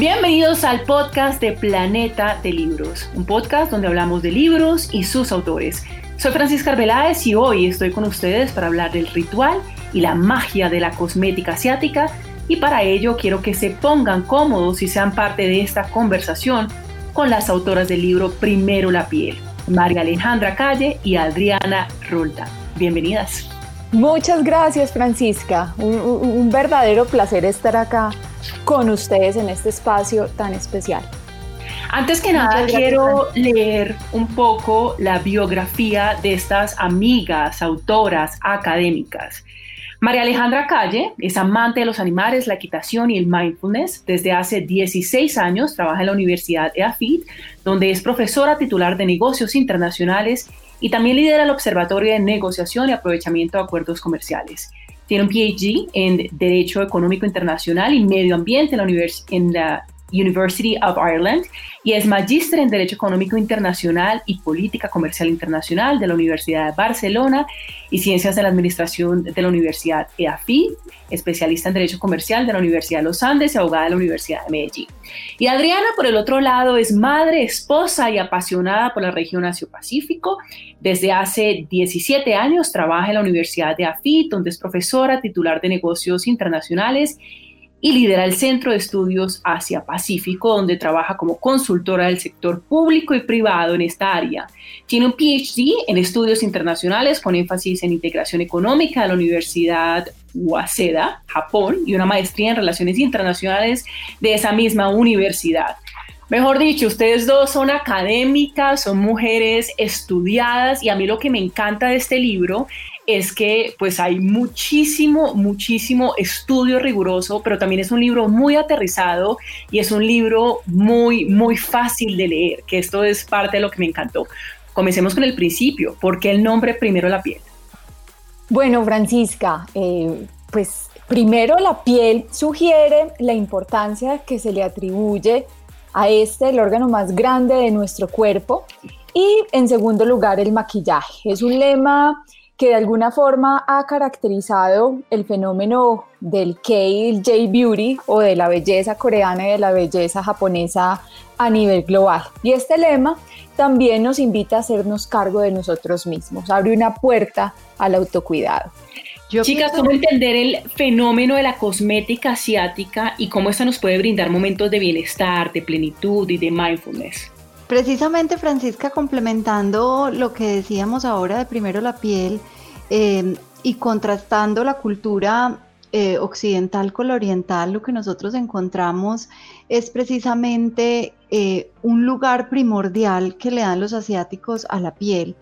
Bienvenidos al podcast de Planeta de Libros, un podcast donde hablamos de libros y sus autores. Soy Francisca Arbeláez y hoy estoy con ustedes para hablar del ritual y la magia de la cosmética asiática y para ello quiero que se pongan cómodos y sean parte de esta conversación con las autoras del libro Primero la piel, María Alejandra Calle y Adriana Rolda. Bienvenidas. Muchas gracias Francisca, un, verdadero placer estar acá con ustedes en este espacio tan especial. Antes que nada, quiero leer un poco la biografía de estas amigas, autoras, académicas. María Alejandra Calle es amante de los animales, la equitación y el mindfulness. Desde hace 16 años trabaja en la Universidad EAFIT, donde es profesora titular de negocios internacionales y también lidera el Observatorio de Negociación y Aprovechamiento de Acuerdos Comerciales. Tiene un PhD en Derecho Económico Internacional y Medio Ambiente en la, en la University of Ireland y es magíster en Derecho Económico Internacional y Política Comercial Internacional de la Universidad de Barcelona y Ciencias de la Administración de la Universidad EAFI, especialista en Derecho Comercial de la Universidad de los Andes y abogada de la Universidad de Medellín. Y Adriana, por el otro lado, es madre, esposa y apasionada por la región Asia-Pacífico. Desde hace 17 años trabaja en la Universidad de EAFI, donde es profesora titular de negocios internacionales y lidera el Centro de Estudios Asia-Pacífico, donde trabaja como consultora del sector público y privado en esta área. Tiene un PhD en estudios internacionales con énfasis en integración económica de la Universidad Waseda, Japón, y una maestría en relaciones internacionales de esa misma universidad. Mejor dicho, ustedes dos son académicas, son mujeres estudiadas y a mí lo que me encanta de este libro es que pues hay muchísimo, muchísimo estudio riguroso, pero también es un libro muy aterrizado y es un libro muy, muy fácil de leer, que esto es parte de lo que me encantó. Comencemos con el principio, ¿por qué el nombre Primero la piel? Bueno, Francisca, eh, pues primero la piel sugiere la importancia que se le atribuye a este, el órgano más grande de nuestro cuerpo, y en segundo lugar el maquillaje. Es un lema que de alguna forma ha caracterizado el fenómeno del K-J Beauty o de la belleza coreana y de la belleza japonesa a nivel global. Y este lema también nos invita a hacernos cargo de nosotros mismos, abre una puerta al autocuidado. Chicas, ¿cómo entender el fenómeno de la cosmética asiática y cómo esta nos puede brindar momentos de bienestar, de plenitud y de mindfulness? Precisamente, Francisca, complementando lo que decíamos ahora de primero la piel eh, y contrastando la cultura eh, occidental con la oriental, lo que nosotros encontramos es precisamente eh, un lugar primordial que le dan los asiáticos a la piel.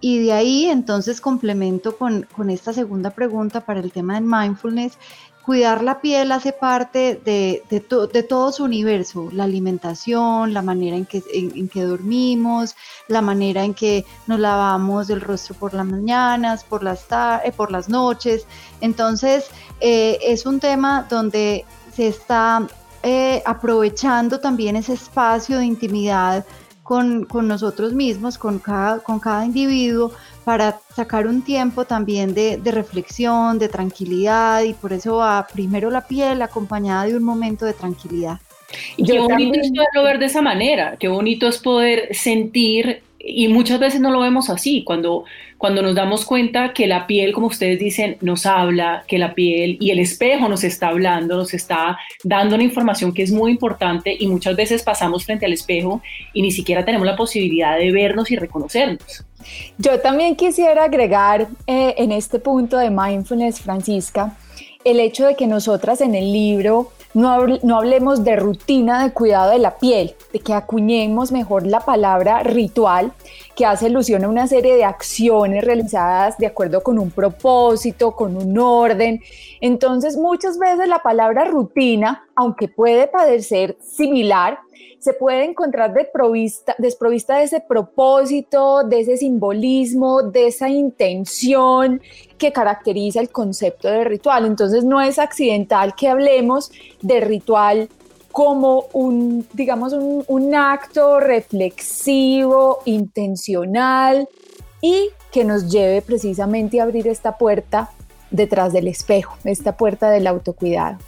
Y de ahí entonces complemento con, con esta segunda pregunta para el tema de mindfulness cuidar la piel hace parte de, de, todo su universo, la alimentación, la manera en que, en, que, dormimos, la manera en que nos lavamos el rostro por las mañanas, por las, eh, por las noches. Entonces, eh, es un tema donde se está eh, aprovechando también ese espacio de intimidad con, con, nosotros mismos, con cada, con cada individuo, para sacar un tiempo también de, reflexión, de tranquilidad y por eso va primero la piel acompañada de un momento de tranquilidad. Y qué bonito es poderlo ver de esa manera, qué bonito es poder sentir y muchas veces no lo vemos así, cuando, cuando nos damos cuenta que la piel, como ustedes dicen, nos habla, que la piel y el espejo nos está hablando, nos está dando una información que es muy importante y muchas veces pasamos frente al espejo y ni siquiera tenemos la posibilidad de vernos y reconocernos. Yo también quisiera agregar eh, en este punto de mindfulness, Francisca, el hecho de que nosotras en el libro no, no, hablemos de rutina de cuidado de la piel, de que acuñemos mejor la palabra ritual, que hace alusión a una serie de acciones realizadas de acuerdo con un propósito, con un orden. Entonces, muchas veces la palabra rutina, aunque puede parecer similar, se puede encontrar desprovista, de ese propósito, de ese simbolismo, de esa intención que caracteriza el concepto de ritual. Entonces no es accidental que hablemos de ritual como un, digamos, un, un acto reflexivo, intencional y que nos lleve precisamente a abrir esta puerta detrás del espejo, esta puerta del autocuidado.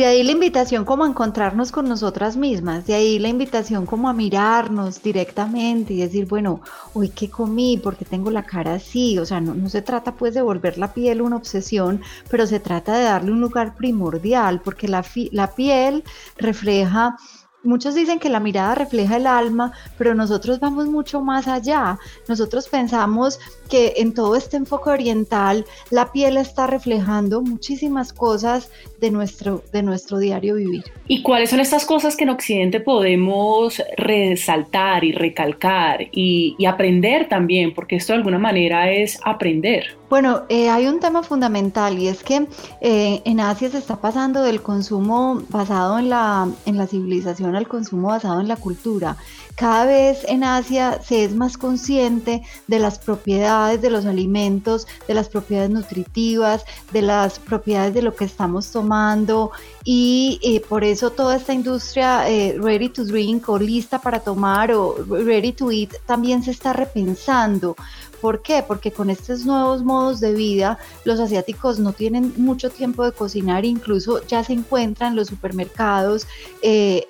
De ahí la invitación como a encontrarnos con nosotras mismas, de ahí la invitación como a mirarnos directamente y decir, bueno, hoy qué comí, porque tengo la cara así, o sea, no, no se trata pues de volver la piel una obsesión, pero se trata de darle un lugar primordial, porque la, la piel refleja Muchos dicen que la mirada refleja el alma, pero nosotros vamos mucho más allá. Nosotros pensamos que en todo este enfoque oriental la piel está reflejando muchísimas cosas de nuestro, de nuestro diario vivir. ¿Y cuáles son estas cosas que en Occidente podemos resaltar y recalcar y, aprender también? Porque esto de alguna manera es aprender. Bueno, eh, hay un tema fundamental y es que eh, en Asia se está pasando del consumo basado en la, en la civilización al consumo basado en la cultura. Cada vez en Asia se es más consciente de las propiedades de los alimentos, de las propiedades nutritivas, de las propiedades de lo que estamos tomando y eh, por eso toda esta industria eh, ready to drink o lista para tomar o ready to eat también se está repensando ¿Por qué? Porque con estos nuevos modos de vida, los asiáticos no tienen mucho tiempo de cocinar, incluso ya se encuentran en los supermercados eh,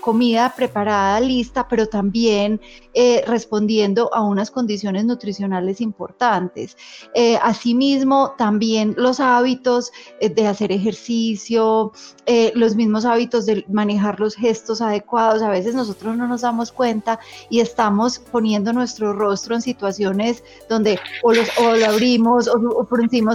comida preparada, lista, pero también respondiendo a unas condiciones nutricionales importantes. asimismo, también los hábitos de hacer ejercicio, los mismos hábitos de manejar los gestos adecuados, a veces nosotros no nos damos cuenta y estamos poniendo nuestro rostro en situaciones donde o, lo abrimos o, o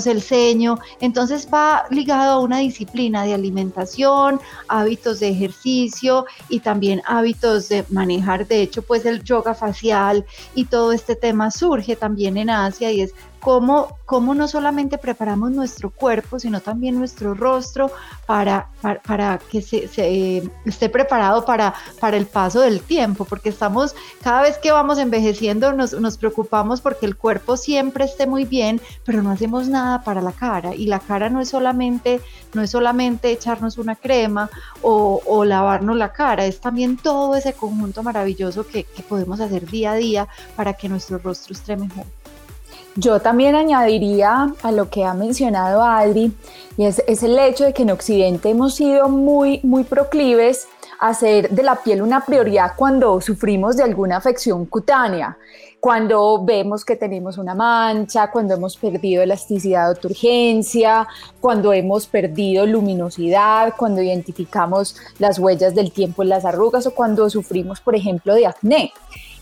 el ceño. Entonces va ligado a una disciplina de alimentación, hábitos de ejercicio y también hábitos de de hecho, pues el yoga facial y todo este tema surge también en Asia y es cómo, cómo no solamente preparamos nuestro cuerpo, sino también nuestro rostro para, para, que se, esté preparado para, para el paso del tiempo, porque estamos, cada vez que vamos envejeciendo nos, nos preocupamos porque el cuerpo siempre esté muy bien, pero no hacemos nada para la cara, y la cara no es solamente, no es solamente echarnos una crema o, o lavarnos la cara, es también todo ese conjunto maravilloso que, que podemos hacer día a día para que nuestro rostro esté mejor. Yo también añadiría a lo que ha mencionado Adri, y es, el hecho de que en Occidente hemos sido muy, muy proclives a hacer de la piel una prioridad cuando sufrimos de alguna afección cutánea, cuando vemos que tenemos una mancha, cuando hemos perdido elasticidad o turgencia, cuando hemos perdido luminosidad, cuando identificamos las huellas del tiempo en las arrugas o cuando sufrimos, por ejemplo, de acné.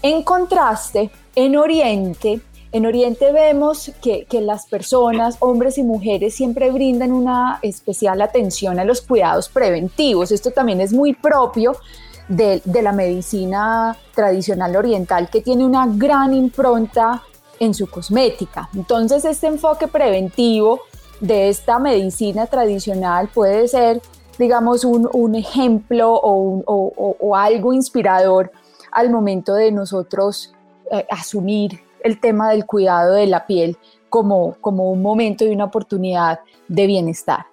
En contraste, en Oriente, en Oriente vemos que, las personas, hombres y mujeres, siempre brindan una especial atención a los cuidados preventivos. Esto también es muy propio de, la medicina tradicional oriental que tiene una gran impronta en su cosmética. Entonces este enfoque preventivo de esta medicina tradicional puede ser, digamos, un, ejemplo o, algo inspirador al momento de nosotros eh, asumir el tema del cuidado de la piel como, como un momento y una oportunidad de bienestar.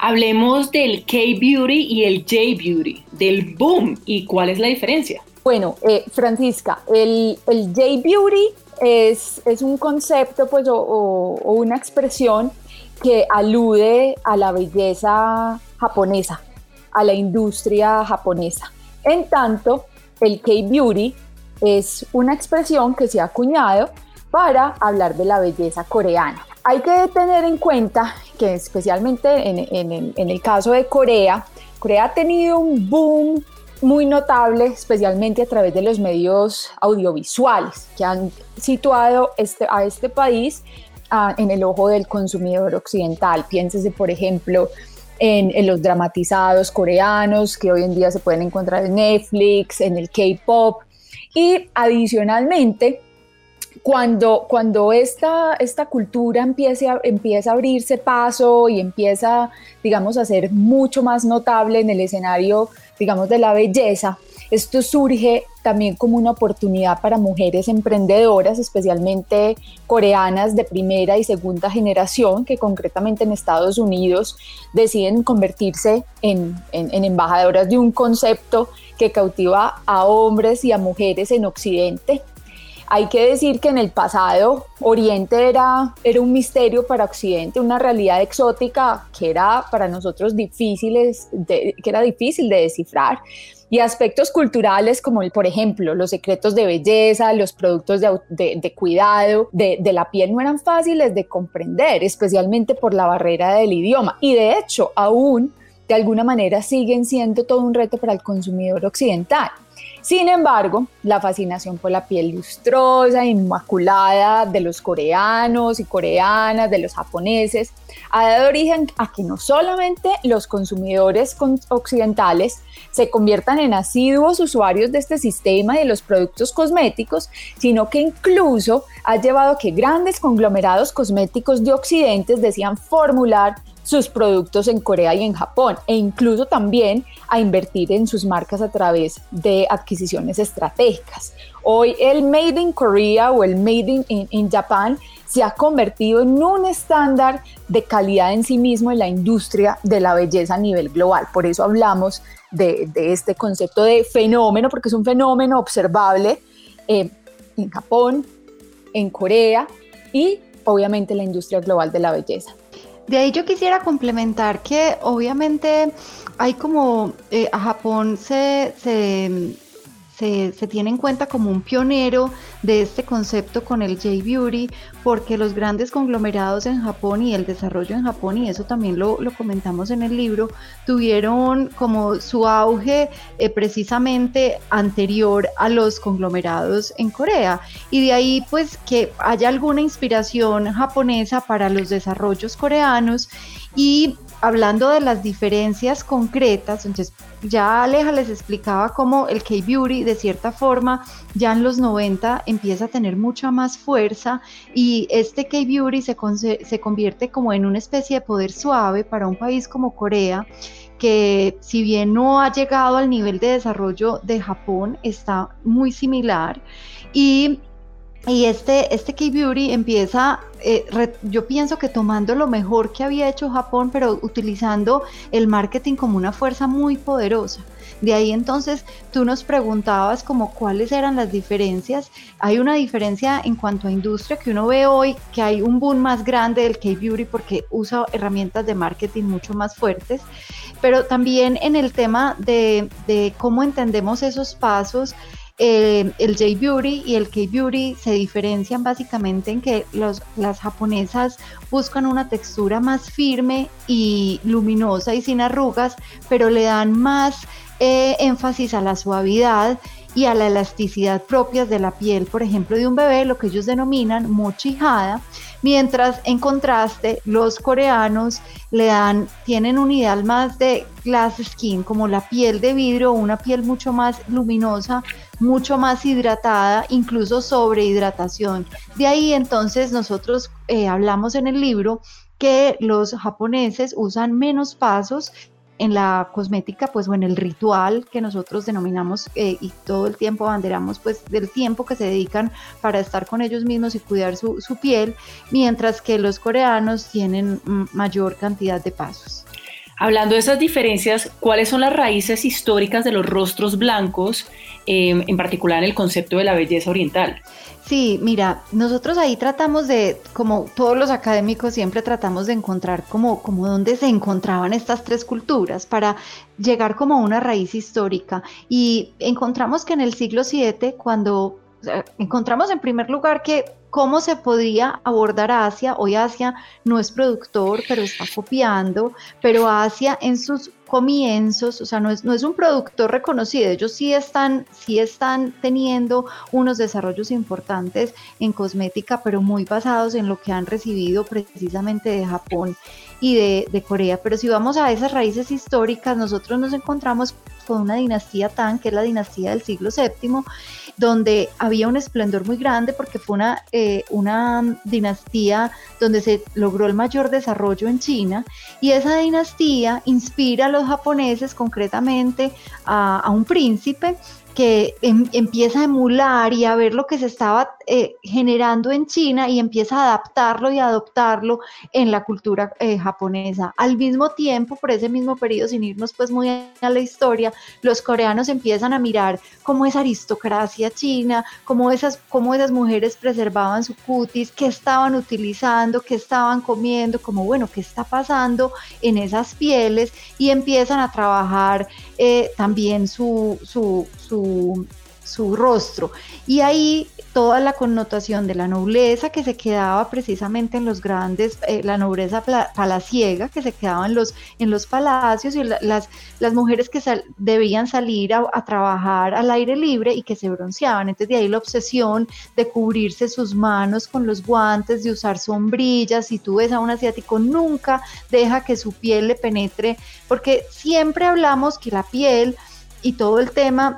Hablemos del K-Beauty y el J-Beauty, del boom y cuál es la diferencia. Bueno, eh, Francisca, el, el J-Beauty es, es, un concepto pues, o, una expresión que alude a la belleza japonesa, a la industria japonesa. En tanto, el K-Beauty es una expresión que se ha acuñado para hablar de la belleza coreana. Hay que tener en cuenta que especialmente en, el, caso de Corea, Corea ha tenido un boom muy notable, especialmente a través de los medios audiovisuales que han situado este, a este país ah, en el ojo del consumidor occidental. Piénsese, por ejemplo, en, en, los dramatizados coreanos que hoy en día se pueden encontrar en Netflix, en el K-pop, y adicionalmente, cuando, cuando esta, esta cultura empieza a abrirse paso y empieza, digamos, a ser mucho más notable en el escenario, digamos, de la belleza, esto surge también como una oportunidad para mujeres emprendedoras, especialmente coreanas de primera y segunda generación, que concretamente en Estados Unidos deciden convertirse en, embajadoras de un concepto que cautiva a hombres y a mujeres en Occidente. Hay que decir que en el pasado Oriente era, era un misterio para Occidente, una realidad exótica que era para nosotros difíciles que era difícil de descifrar y aspectos culturales como, por ejemplo, los secretos de belleza, los productos de, cuidado de, la piel no eran fáciles de comprender, especialmente por la barrera del idioma. Y de hecho, aún de alguna manera siguen siendo todo un reto para el consumidor occidental. Sin embargo, la fascinación por la piel lustrosa, inmaculada de los coreanos y coreanas, de los japoneses, ha dado origen a que no solamente los consumidores occidentales se conviertan en asiduos usuarios de este sistema y de los productos cosméticos, sino que incluso ha llevado a que grandes conglomerados cosméticos de Occidente decían formular sus productos en Corea y en Japón e incluso también a invertir en sus marcas a través de adquisiciones estratégicas. Hoy el Made in Korea o el Made in, Japan se ha convertido en un estándar de calidad en sí mismo en la industria de la belleza a nivel global. Por eso hablamos de, este concepto de fenómeno, porque es un fenómeno observable eh, en Japón, en Corea y obviamente en la industria global de la belleza. De ahí yo quisiera complementar que obviamente hay como eh, a Japón se, se se, tiene en cuenta como un pionero de este concepto con el J-Beauty, porque los grandes conglomerados en Japón y el desarrollo en Japón, y eso también lo, comentamos en el libro, tuvieron como su auge eh, precisamente anterior a los conglomerados en Corea. Y de ahí pues que haya alguna inspiración japonesa para los desarrollos coreanos y hablando de las diferencias concretas, entonces ya Aleja les explicaba cómo el K-Beauty de cierta forma ya en los 90 empieza a tener mucha más fuerza y este K-Beauty se, se convierte como en una especie de poder suave para un país como Corea que si bien no ha llegado al nivel de desarrollo de Japón, está muy similar y y este, este K-Beauty empieza, eh, yo pienso que tomando lo mejor que había hecho Japón, pero utilizando el marketing como una fuerza muy poderosa. De ahí entonces tú nos preguntabas como cuáles eran las diferencias. Hay una diferencia en cuanto a industria que uno ve hoy, que hay un boom más grande del K-Beauty porque usa herramientas de marketing mucho más fuertes, pero también en el tema de, de cómo entendemos esos pasos eh, el J-Beauty y el K-Beauty se diferencian básicamente en que los, las japonesas buscan una textura más firme y luminosa y sin arrugas, pero le dan más eh, énfasis a la suavidad y a la elasticidad propias de la piel, por ejemplo, de un bebé, lo que ellos denominan mochijada, mientras en contraste los coreanos le dan, tienen un ideal más de glass skin, como la piel de vidrio, una piel mucho más luminosa, mucho más hidratada, incluso sobre hidratación. De ahí entonces nosotros eh, hablamos en el libro que los japoneses usan menos pasos en la cosmética, pues o en el ritual que nosotros denominamos eh, y todo el tiempo banderamos, pues del tiempo que se dedican para estar con ellos mismos y cuidar su, su piel, mientras que los coreanos tienen mayor cantidad de pasos. Hablando de esas diferencias, ¿cuáles son las raíces históricas de los rostros blancos, eh, en particular en el concepto de la belleza oriental? Sí, mira, nosotros ahí tratamos de, como todos los académicos, siempre tratamos de encontrar como, como dónde se encontraban estas tres culturas para llegar como a una raíz histórica. Y encontramos que en el siglo VII, cuando encontramos en primer lugar que cómo se podría abordar Asia. Hoy Asia no es productor, pero está copiando, pero Asia en sus comienzos, o sea, no es, no es un productor reconocido, ellos sí están, sí están teniendo unos desarrollos importantes en cosmética, pero muy basados en lo que han recibido precisamente de Japón y de, Corea. Pero si vamos a esas raíces históricas, nosotros nos encontramos con una dinastía tan, que es la dinastía del siglo VII, donde había un esplendor muy grande porque fue una, eh, una dinastía donde se logró el mayor desarrollo en China y esa dinastía inspira a los japoneses concretamente a, a un príncipe que em, empieza a emular y a ver lo que se estaba eh, generando en China y empieza a adaptarlo y adoptarlo en la cultura eh, japonesa. Al mismo tiempo, por ese mismo periodo, sin irnos pues muy a la historia, los coreanos empiezan a mirar cómo esa aristocracia china, cómo esas, cómo esas mujeres preservaban su cutis, qué estaban utilizando, qué estaban comiendo, como bueno, qué está pasando en esas pieles y empiezan a trabajar eh, también su, su, su, su rostro. Y ahí toda la connotación de la nobleza que se quedaba precisamente en los grandes, eh, la nobleza palaciega que se quedaba en los, en los palacios y las, las mujeres que debían salir a, a, trabajar al aire libre y que se bronceaban. Entonces de ahí la obsesión de cubrirse sus manos con los guantes, de usar sombrillas. Si tú ves a un asiático, nunca deja que su piel le penetre, porque siempre hablamos que la piel y todo el tema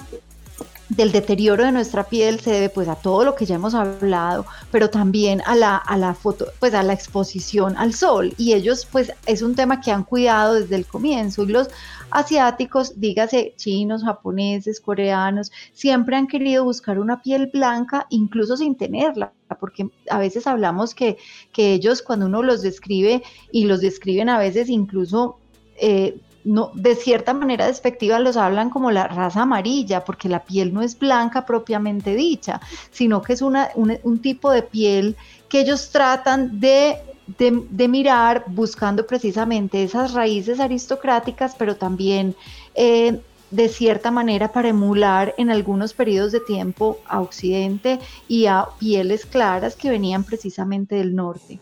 del deterioro de nuestra piel se debe pues a todo lo que ya hemos hablado, pero también a la, a la foto, pues a la exposición al sol. Y ellos pues es un tema que han cuidado desde el comienzo. Y los asiáticos, dígase chinos, japoneses, coreanos, siempre han querido buscar una piel blanca incluso sin tenerla, porque a veces hablamos que, que ellos cuando uno los describe y los describen a veces incluso... Eh, no, de cierta manera despectiva los hablan como la raza amarilla, porque la piel no es blanca propiamente dicha, sino que es una, un, tipo de piel que ellos tratan de, de, mirar buscando precisamente esas raíces aristocráticas, pero también eh, de cierta manera para emular en algunos periodos de tiempo a Occidente y a pieles claras que venían precisamente del norte.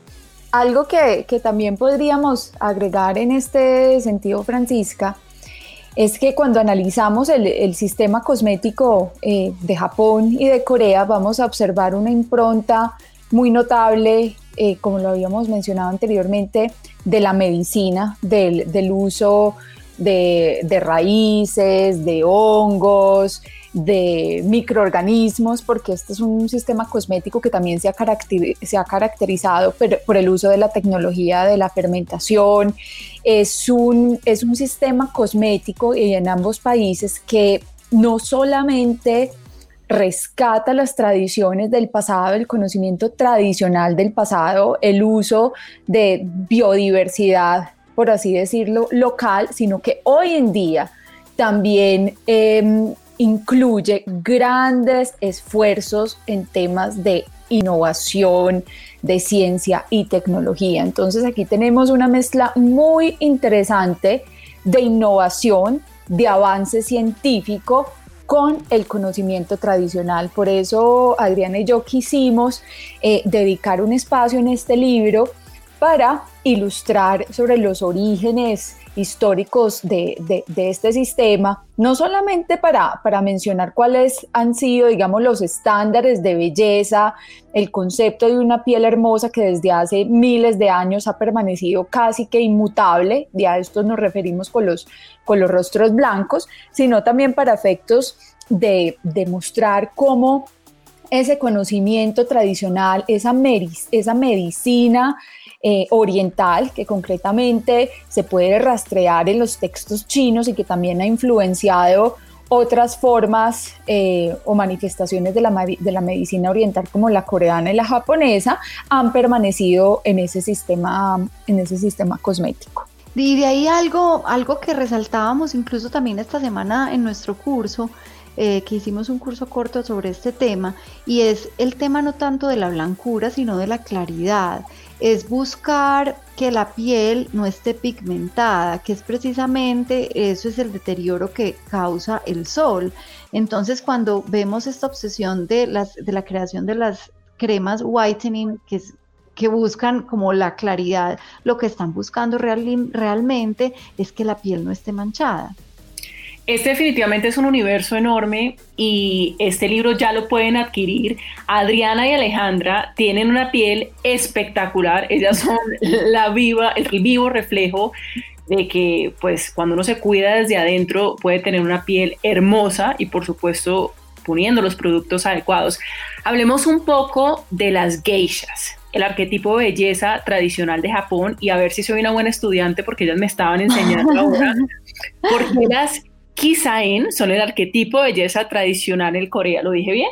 Algo que, también podríamos agregar en este sentido, Francisca, es que cuando analizamos el, sistema cosmético eh, de Japón y de Corea, vamos a observar una impronta muy notable, eh, como lo habíamos mencionado anteriormente, de la medicina, del, uso de, raíces, de hongos, de microorganismos, porque este es un sistema cosmético que también se ha, caracterizado por, el uso de la tecnología de la fermentación. Es un, es un sistema cosmético en ambos países que no solamente rescata las tradiciones del pasado, el conocimiento tradicional del pasado, el uso de biodiversidad, por así decirlo, local, sino que hoy en día también eh, incluye grandes esfuerzos en temas de innovación, de ciencia y tecnología. Entonces aquí tenemos una mezcla muy interesante de innovación, de avance científico con el conocimiento tradicional. Por eso Adriana y yo quisimos eh, dedicar un espacio en este libro para ilustrar sobre los orígenes históricos de, este sistema, no solamente para, para mencionar cuáles han sido, digamos, los estándares de belleza, el concepto de una piel hermosa que desde hace miles de años ha permanecido casi que inmutable, y a esto nos referimos con los, con los rostros blancos, sino también para efectos de demostrar cómo ese conocimiento tradicional, esa, esa medicina eh, oriental, que concretamente se puede rastrear en los textos chinos y que también ha influenciado otras formas eh, o manifestaciones de la, de la, medicina oriental como la coreana y la japonesa han permanecido en ese sistema, en ese sistema cosmético. Y de ahí algo, algo que resaltábamos incluso también esta semana en nuestro curso, eh, que hicimos un curso corto sobre este tema, y es el tema no tanto de la blancura, sino de la claridad es buscar que la piel no esté pigmentada, que es precisamente eso es el deterioro que causa el sol. Entonces, cuando vemos esta obsesión de, las, de la creación de las cremas whitening, que que buscan como la claridad, lo que están buscando realmente es que la piel no esté manchada. Este definitivamente es un universo enorme y este libro ya lo pueden adquirir. Adriana y Alejandra tienen una piel espectacular. Ellas son la viva, el vivo reflejo de que pues cuando uno se cuida desde adentro puede tener una piel hermosa y por supuesto poniendo los productos adecuados. Hablemos un poco de las geishas, el arquetipo de belleza tradicional de Japón y a ver si soy una buena estudiante porque ellas me estaban enseñando ahora. Porque las Kisaen son el arquetipo de belleza tradicional en Corea. ¿Lo dije bien?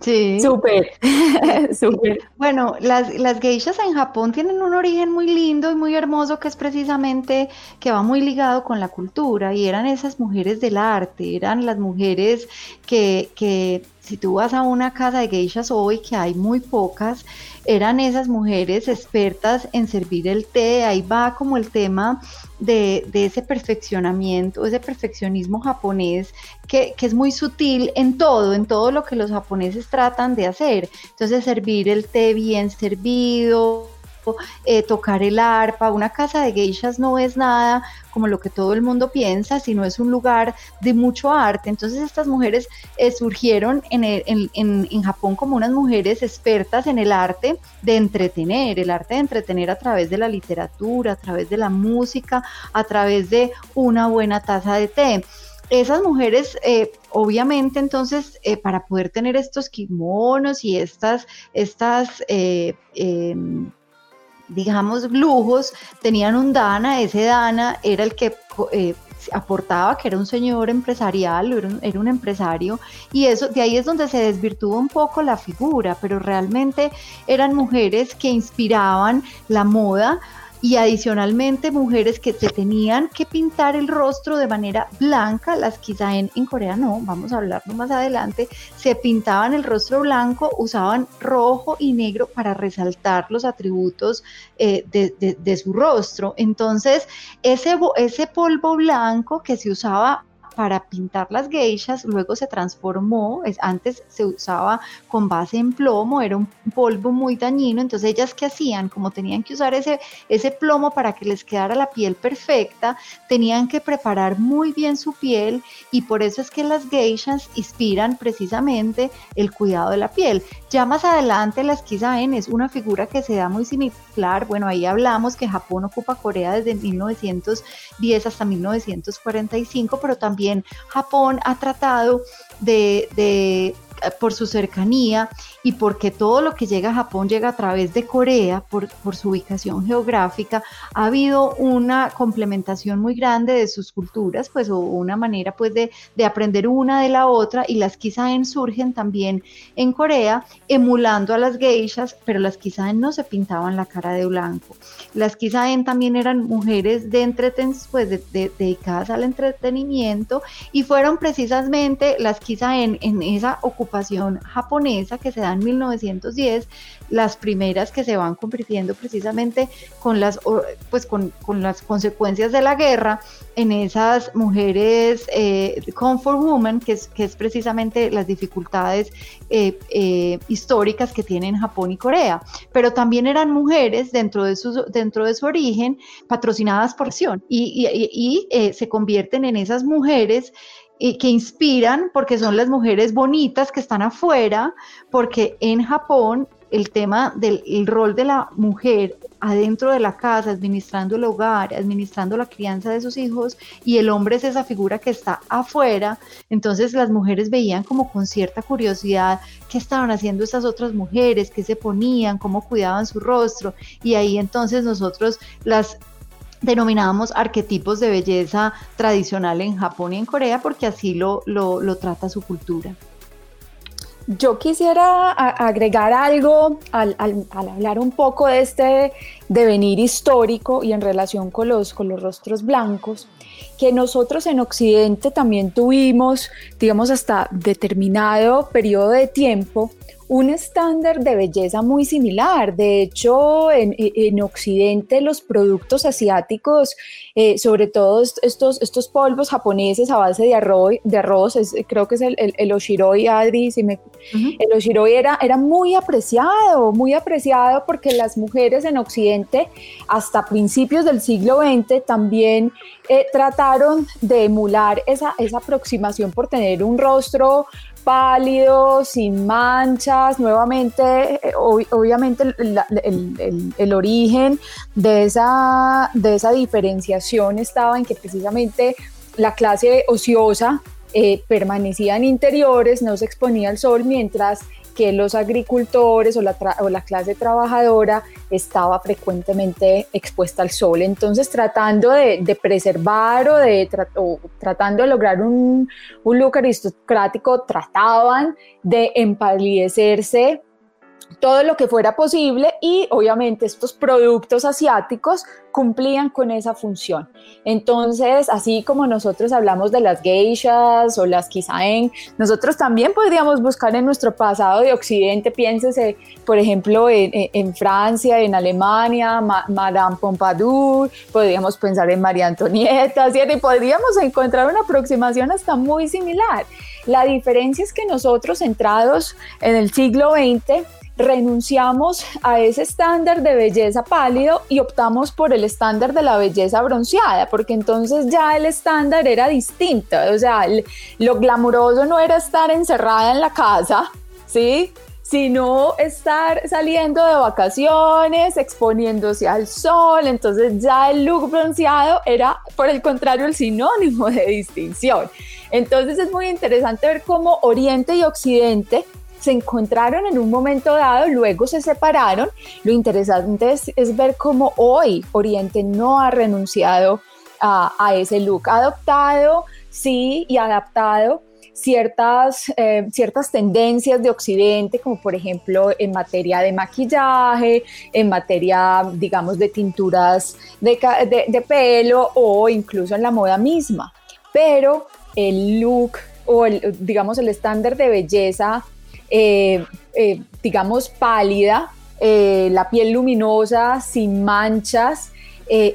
Sí. Súper, súper. Bueno, las, las geishas en Japón tienen un origen muy lindo y muy hermoso que es precisamente que va muy ligado con la cultura y eran esas mujeres del arte, eran las mujeres que, que si tú vas a una casa de geishas hoy, que hay muy pocas, eran esas mujeres expertas en servir el té, ahí va como el tema de, ese perfeccionamiento, ese perfeccionismo japonés que, que, es muy sutil en todo, en todo lo que los japoneses tratan de hacer. Entonces servir el té bien servido, eh, tocar el arpa. Una casa de geishas no es nada como lo que todo el mundo piensa, sino es un lugar de mucho arte. Entonces estas mujeres eh, surgieron en, en, Japón como unas mujeres expertas en el arte de entretener, el arte de entretener a través de la literatura, a través de la música, a través de una buena taza de té esas mujeres, eh, obviamente, entonces, para poder tener estos kimonos y estas, estas em, digamos, lujos, tenían un Dana, ese Dana era el que eh, aportaba, que era un señor empresarial, era un, era un, empresario, y eso, de ahí es donde se desvirtuó un poco la figura, pero realmente eran mujeres que inspiraban la moda y adicionalmente mujeres que se tenían que pintar el rostro de manera blanca, las quizá en, Corea no, vamos a hablarlo más adelante, se pintaban el rostro blanco, usaban rojo y negro para resaltar los atributos eh, de, su rostro. Entonces, ese, ese polvo blanco que se usaba para pintar las geishas, luego se transformó, es, antes se usaba con base en plomo, era un polvo muy dañino, entonces ellas que hacían, como tenían que usar ese, ese plomo para que les quedara la piel perfecta, tenían que preparar muy bien su piel y por eso es que las geishas inspiran precisamente el cuidado de la piel. Ya más adelante las Kisaen es una figura que se da muy similar, bueno, ahí hablamos que Japón ocupa Corea desde 1910 hasta 1945, pero también Japón ha tratado de, de por su cercanía y porque todo lo que llega a Japón llega a través de Corea, por, su ubicación geográfica, ha habido una complementación muy grande de sus culturas, pues o una manera pues de, aprender una de la otra y las Kisaen surgen también en Corea emulando a las geishas, pero las Kisaen no se pintaban la cara de blanco. Las Kisaen también eran mujeres de entreten pues dedicadas al entretenimiento y fueron precisamente las Kisaen en esa ocupación japonesa que se da en 1910, las primeras que se van convirtiendo precisamente con las, pues con, las consecuencias de la guerra en esas mujeres eh, comfort women, que es, que es precisamente las dificultades eh, eh, históricas que tienen Japón y Corea. Pero también eran mujeres dentro de su, dentro de su origen patrocinadas por y, y, y se convierten en esas mujeres que inspiran porque son las mujeres bonitas que están afuera, porque en Japón el tema del rol de la mujer adentro de la casa, administrando el hogar, administrando la crianza de sus hijos, y el hombre es esa figura que está afuera, entonces las mujeres veían como con cierta curiosidad qué estaban haciendo estas otras mujeres, qué se ponían, cómo cuidaban su rostro, y ahí entonces nosotros las denominábamos arquetipos de belleza tradicional en Japón y en Corea porque así lo, lo, trata su cultura. Yo quisiera agregar algo al, al, hablar un poco de este devenir histórico y en relación con los, con los rostros blancos, que nosotros en Occidente también tuvimos, digamos, hasta determinado periodo de tiempo, un estándar de belleza muy similar. De hecho, en, en Occidente los productos asiáticos, eh, sobre todo estos, estos polvos japoneses a base de arroz, de arroz creo que es el, el, oshiroi, Adri, si me, el oshiroi era, era muy apreciado, muy apreciado porque las mujeres en Occidente hasta principios del siglo XX también eh, trataron de emular esa, esa aproximación por tener un rostro pálido, sin manchas, nuevamente, eh, obviamente el, origen de esa, de esa diferenciación estaba en que precisamente la clase ociosa eh, permanecía en interiores, no se exponía al sol, mientras que los agricultores o la, o la clase trabajadora estaba frecuentemente expuesta al sol. Entonces, tratando de, preservar o, de, tratando de lograr un, un aristocrático, trataban de empalidecerse todo lo que fuera posible y obviamente estos productos asiáticos cumplían con esa función. Entonces, así como nosotros hablamos de las geishas o las kisaen, nosotros también podríamos buscar en nuestro pasado de Occidente, piénsese, por ejemplo, en, Francia, en Alemania, Madame Pompadour, podríamos pensar en María Antonieta, ¿cierto? Y podríamos encontrar una aproximación hasta muy similar. La diferencia es que nosotros, entrados en el siglo XX, renunciamos a ese estándar de belleza pálido y optamos por el estándar de la belleza bronceada, porque entonces ya el estándar era distinto, o sea, lo glamuroso no era estar encerrada en la casa, ¿sí? sino estar saliendo de vacaciones, exponiéndose al sol, entonces ya el look bronceado era, por el contrario, el sinónimo de distinción. Entonces es muy interesante ver cómo Oriente y Occidente se encontraron en un momento dado, luego se separaron. Lo interesante es, ver cómo hoy Oriente no ha renunciado a, ese look, ha adoptado, sí, y adaptado ciertas, eh, ciertas tendencias de Occidente, como por ejemplo en materia de maquillaje, en materia, digamos, de tinturas de, de pelo o incluso en la moda misma. Pero el look o el, digamos el estándar de belleza eh, eh, digamos, pálida, eh, la piel luminosa, sin manchas,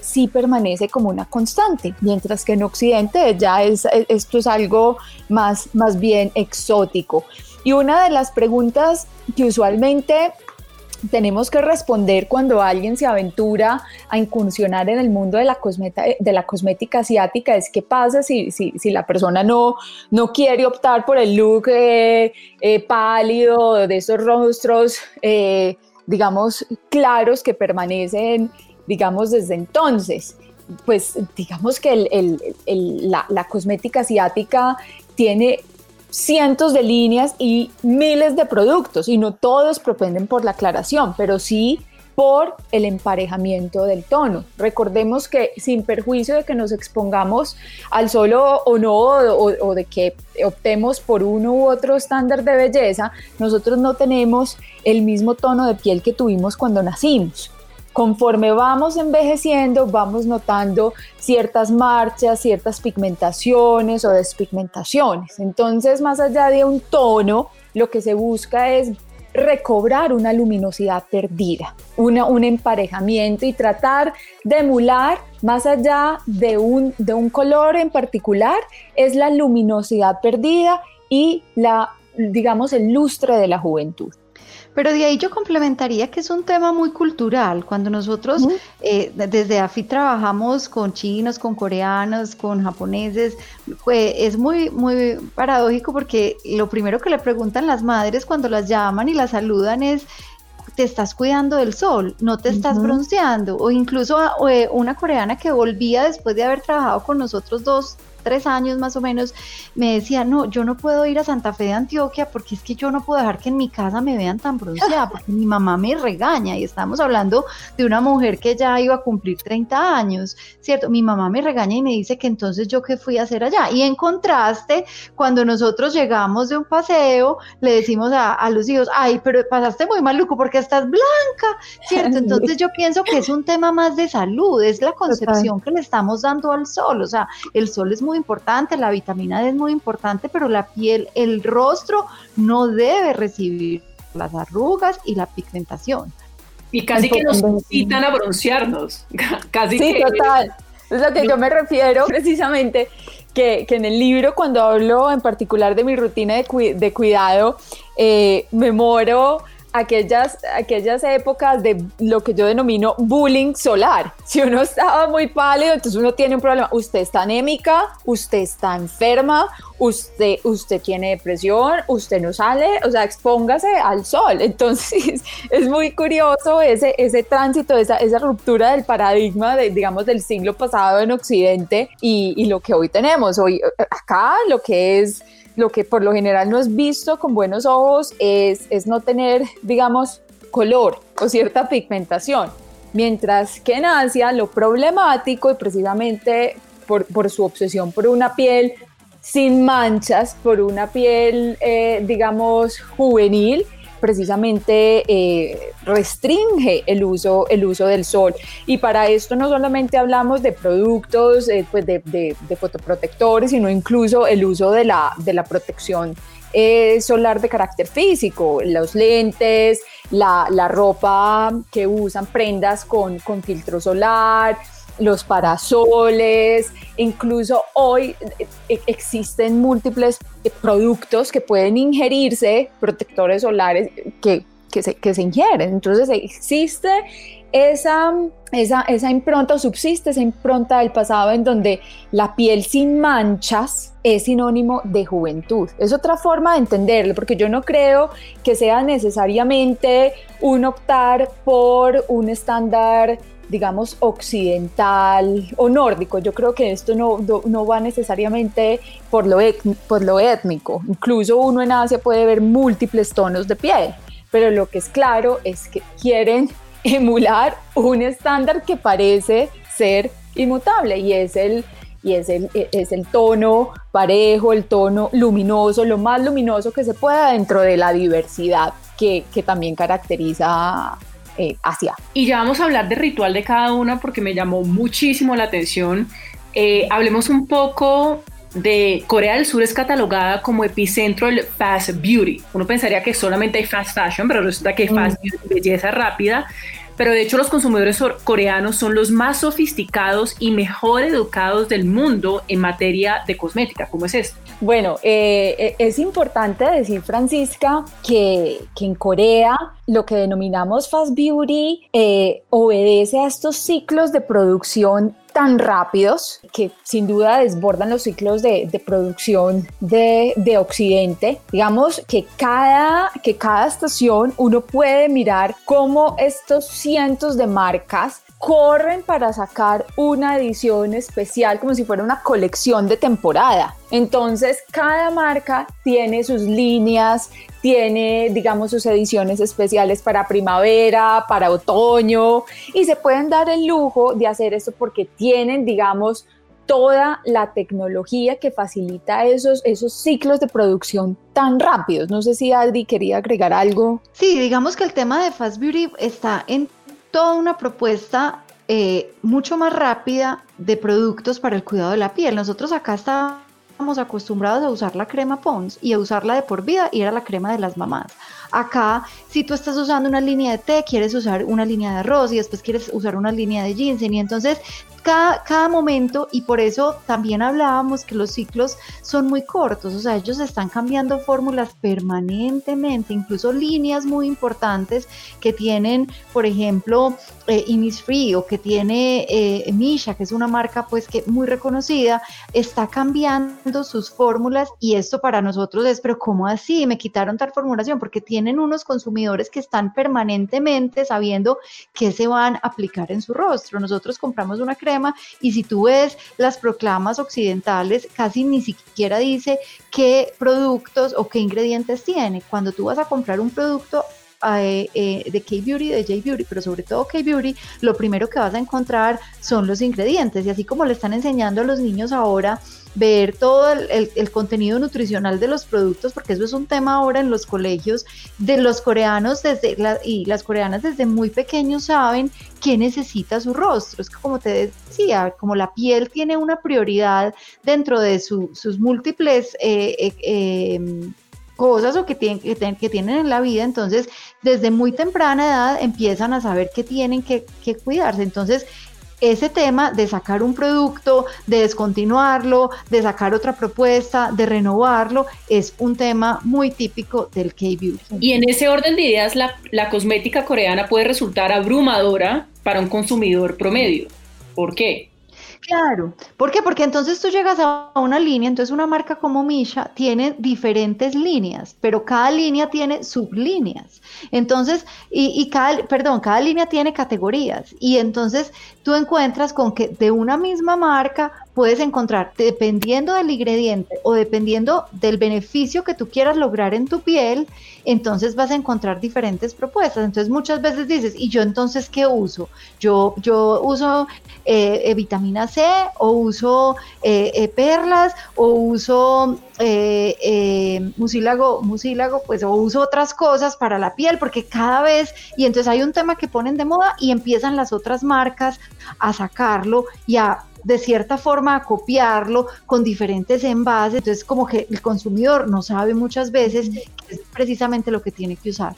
sí permanece como una constante, mientras que en Occidente ya es, esto es algo más, más bien exótico. Y una de las preguntas que usualmente tenemos que responder cuando alguien se aventura a incursionar en el mundo de la, de la cosmética asiática es qué pasa si, si, si, la persona no, no quiere optar por el look eh, eh, pálido de esos rostros, eh, digamos, claros que permanecen, digamos, desde entonces. Pues digamos que el, el, la, la cosmética asiática tiene cientos de líneas y miles de productos y no todos propenden por la aclaración, pero sí por el emparejamiento del tono. Recordemos que sin perjuicio de que nos expongamos al solo o no, o, de que optemos por uno u otro estándar de belleza, nosotros no tenemos el mismo tono de piel que tuvimos cuando nacimos conforme vamos envejeciendo, vamos notando ciertas marchas, ciertas pigmentaciones o despigmentaciones. Entonces, más allá de un tono, lo que se busca es recobrar una luminosidad perdida, un emparejamiento y tratar de emular más allá de un, de un color en particular, es la luminosidad perdida y la, digamos, el lustre de la juventud. Pero de ahí yo complementaría que es un tema muy cultural. Cuando nosotros eh, desde AFI trabajamos con chinos, con coreanos, con japoneses, pues es muy, muy paradójico porque lo primero que le preguntan las madres cuando las llaman y las saludan es te estás cuidando del sol, no te estás bronceando, o incluso eh, una coreana que volvía después de haber trabajado con nosotros dos tres años más o menos, me decía, no, yo no puedo ir a Santa Fe de Antioquia porque es que yo no puedo dejar que en mi casa me vean tan bronceada, porque mi mamá me regaña y estamos hablando de una mujer que ya iba a cumplir 30 años, ¿cierto? Mi mamá me regaña y me dice que entonces yo qué fui a hacer allá. Y en contraste, cuando nosotros llegamos de un paseo, le decimos a, los hijos, ay, pero pasaste muy maluco porque estás blanca, ¿cierto? Entonces yo pienso que es un tema más de salud, es la concepción que le estamos dando al sol, o sea, el sol es muy importante, la vitamina D es muy importante, pero la piel, el rostro no debe recibir las arrugas y la pigmentación. Y casi que nos incitan a broncearnos. Casi sí, total. Es lo que yo me refiero precisamente, que, que, en el libro cuando hablo en particular de mi rutina de, de cuidado, eh, me moro aquellas, aquellas épocas de lo que yo denomino bullying solar. Si uno estaba muy pálido, entonces uno tiene un problema. Usted está anémica, usted está enferma, usted, usted tiene depresión, usted no sale, o sea, expóngase al sol. Entonces es muy curioso ese, ese tránsito, esa, esa ruptura del paradigma, de, digamos, del siglo pasado en Occidente y, y lo que hoy tenemos. Hoy acá lo que es lo que por lo general no es visto con buenos ojos es, es no tener, digamos, color o cierta pigmentación. Mientras que en Asia lo problemático y precisamente por, por su obsesión por una piel sin manchas, por una piel, eh, digamos, juvenil, precisamente eh, restringe el uso, el uso del sol. Y para esto no solamente hablamos de productos eh, pues de, de, fotoprotectores, sino incluso el uso de la, de la protección solar de carácter físico, los lentes, la, la, ropa que usan, prendas con, con filtro solar, los parasoles, incluso hoy eh, existen múltiples eh, productos que pueden ingerirse, protectores solares que, que, se, que se ingieren. Entonces existe esa, esa, esa impronta subsiste esa impronta del pasado en donde la piel sin manchas es sinónimo de juventud. Es otra forma de entenderlo, porque yo no creo que sea necesariamente un optar por un estándar digamos, occidental o nórdico. Yo creo que esto no, no, va necesariamente por lo, por lo étnico. Incluso uno en Asia puede ver múltiples tonos de piel, pero lo que es claro es que quieren emular un estándar que parece ser inmutable y es el, y es el, es el tono parejo, el tono luminoso, lo más luminoso que se pueda dentro de la diversidad que, que también caracteriza eh, Asia. Y ya vamos a hablar del ritual de cada una porque me llamó muchísimo la atención. Eh, hablemos un poco de Corea del Sur es catalogada como epicentro del fast beauty. Uno pensaría que solamente hay fast fashion, pero resulta que hay fast mm. beauty, belleza rápida pero de hecho los consumidores coreanos son los más sofisticados y mejor educados del mundo en materia de cosmética. ¿Cómo es esto? Bueno, eh, eh, es importante decir, Francisca, que, que, en Corea lo que denominamos fast beauty eh, obedece a estos ciclos de producción tan rápidos que sin duda desbordan los ciclos de, producción de, de, Occidente. Digamos que cada, que cada estación uno puede mirar cómo estos cientos de marcas corren para sacar una edición especial como si fuera una colección de temporada. Entonces, cada marca tiene sus líneas, tiene, digamos, sus ediciones especiales para primavera, para otoño, y se pueden dar el lujo de hacer esto porque tienen, digamos, toda la tecnología que facilita esos, esos ciclos de producción tan rápidos. No sé si Adri quería agregar algo. Sí, digamos que el tema de Fast Beauty está en toda una propuesta eh, mucho más rápida de productos para el cuidado de la piel. Nosotros acá estamos acostumbrados a usar la crema Pons y a usarla de por vida y era la crema de las mamás. Acá, si tú estás usando una línea de té, quieres usar una línea de arroz y después quieres usar una línea de ginseng y entonces cada, cada, momento y por eso también hablábamos que los ciclos son muy cortos, o sea, ellos están cambiando fórmulas permanentemente, incluso líneas muy importantes que tienen, por ejemplo, eh, Innisfree o que tiene eh, Misha, que es una marca pues que muy reconocida, está cambiando sus fórmulas y esto para nosotros es, pero ¿cómo así? Me quitaron tal formulación porque tienen unos consumidores que están permanentemente sabiendo qué se van a aplicar en su rostro. Nosotros compramos una crema y si tú ves las proclamas occidentales, casi ni siquiera dice qué productos o qué ingredientes tiene. Cuando tú vas a comprar un producto eh, eh, de K-Beauty, de J-Beauty, pero sobre todo K-Beauty, lo primero que vas a encontrar son los ingredientes. Y así como le están enseñando a los niños ahora ver todo el, contenido nutricional de los productos, porque eso es un tema ahora en los colegios de los coreanos desde y las coreanas desde muy pequeños saben qué necesita su rostro. Es que como te decía, como la piel tiene una prioridad dentro de sus múltiples eh, eh, em, cosas o que, tienen, que, que, tienen en la vida, entonces desde muy temprana edad empiezan a saber que tienen que, que cuidarse. Entonces, ese tema de sacar un producto, de descontinuarlo, de sacar otra propuesta, de renovarlo, es un tema muy típico del K-Beauty. Y en ese orden de ideas, la, la cosmética coreana puede resultar abrumadora para un consumidor promedio. ¿Por qué? Claro, ¿por qué? Porque entonces tú llegas a una línea, entonces una marca como Misha tiene diferentes líneas, pero cada línea tiene sublíneas. Entonces, y, y cada, perdón, cada línea tiene categorías. Y entonces tú encuentras con que de una misma marca puedes encontrar, dependiendo del ingrediente o dependiendo del beneficio que tú quieras lograr en tu piel, entonces vas a encontrar diferentes propuestas. Entonces muchas veces dices, ¿y yo entonces qué uso? Yo, yo uso eh, eh, vitamina C o uso eh, perlas o uso mucílago, mucílago, pues o uso otras cosas para la piel, porque cada vez, y entonces hay un tema que ponen de moda y empiezan las otras marcas a sacarlo y a de cierta forma a copiarlo con diferentes envases. Entonces, como que el consumidor no sabe muchas veces que es precisamente lo que tiene que usar.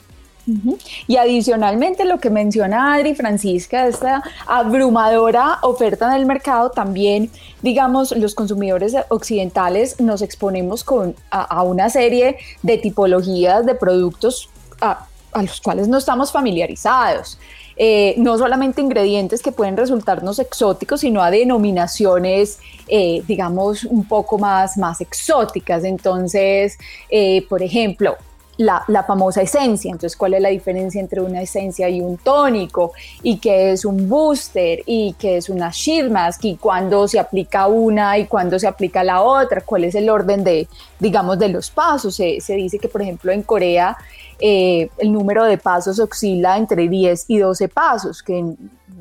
Y adicionalmente lo que menciona Adri Francisca, esta abrumadora oferta en el mercado, también, digamos, los consumidores occidentales nos exponemos con, a, una serie de tipologías de productos a, a los cuales no estamos familiarizados. Eh, no solamente ingredientes que pueden resultarnos exóticos, sino a denominaciones, eh, digamos, un poco más, más exóticas. Entonces, eh, por ejemplo, la, famosa esencia. Entonces, ¿cuál es la diferencia entre una esencia y un tónico? ¿Y qué es un booster? ¿Y qué es una sheet mask? ¿Y cuándo se aplica una y cuándo se aplica la otra? ¿Cuál es el orden de, digamos, de los pasos? Se, se dice que, por ejemplo, en Corea eh, el número de pasos oscila entre 10 y 12 pasos, que,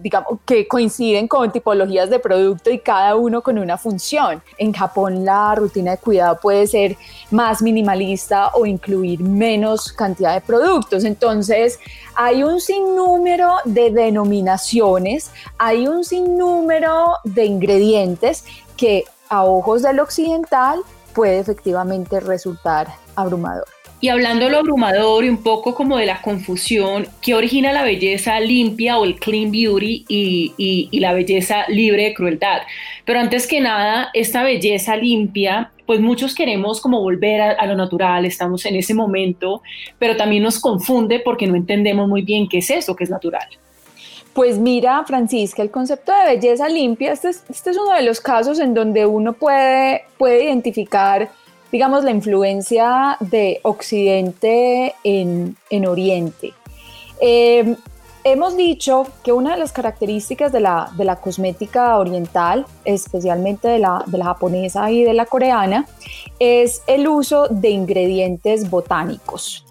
digamos, que coinciden con tipologías de producto y cada uno con una función. En Japón la rutina de cuidado puede ser más minimalista o incluir menos cantidad de productos. Entonces, hay un sinnúmero de denominaciones, hay un sinnúmero de ingredientes que a ojos del occidental puede efectivamente resultar abrumador. Y hablando de lo abrumador y un poco como de la confusión, ¿qué origina la belleza limpia o el clean beauty y, la belleza libre de crueldad? Pero antes que nada, esta belleza limpia, pues muchos queremos como volver a, lo natural, estamos en ese momento, pero también nos confunde porque no entendemos muy bien qué es eso, qué es natural. Pues mira, Francisca, el concepto de belleza limpia, este es, este es, uno de los casos en donde uno puede, puede identificar digamos, la influencia de Occidente en, Oriente. Eh, hemos dicho que una de las características de la, de la cosmética oriental, especialmente de la, de la japonesa y de la coreana, es el uso de ingredientes botánicos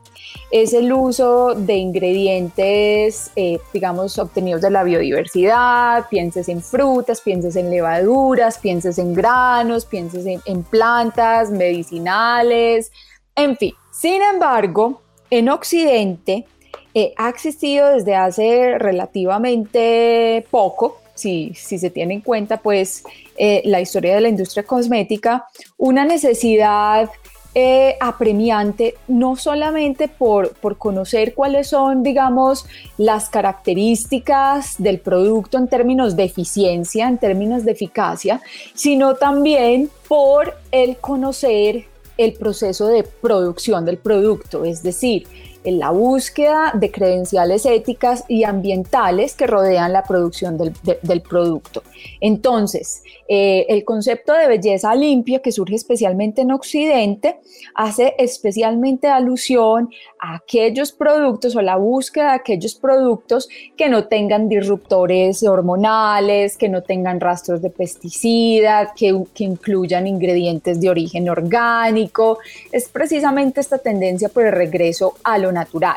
es el uso de ingredientes, eh, digamos, obtenidos de la biodiversidad, pienses en frutas, pienses en levaduras, pienses en granos, pienses en, plantas medicinales, en fin. Sin embargo, en Occidente eh, ha existido desde hace relativamente poco, si, se tiene en cuenta pues eh, la historia de la industria cosmética, una necesidad eh, apremiante, no solamente por, por conocer cuáles son, digamos, las características del producto en términos de eficiencia, en términos de eficacia, sino también por el conocer el proceso de producción del producto, es decir, en la búsqueda de credenciales éticas y ambientales que rodean la producción del, del producto. Entonces, eh, el concepto de belleza limpia que surge especialmente en Occidente hace especialmente alusión a aquellos productos o la búsqueda de aquellos productos que no tengan disruptores hormonales, que no tengan rastros de pesticidas, que, que incluyan ingredientes de origen orgánico. Es precisamente esta tendencia por el regreso a lo natural.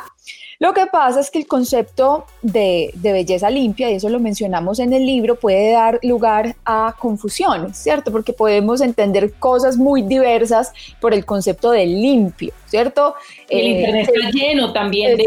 Lo que pasa es que el concepto de, belleza limpia, y eso lo mencionamos en el libro, puede dar lugar a confusiones, ¿cierto? Porque podemos entender cosas muy diversas por el concepto de limpio, ¿cierto? el eh, internet está lleno también de,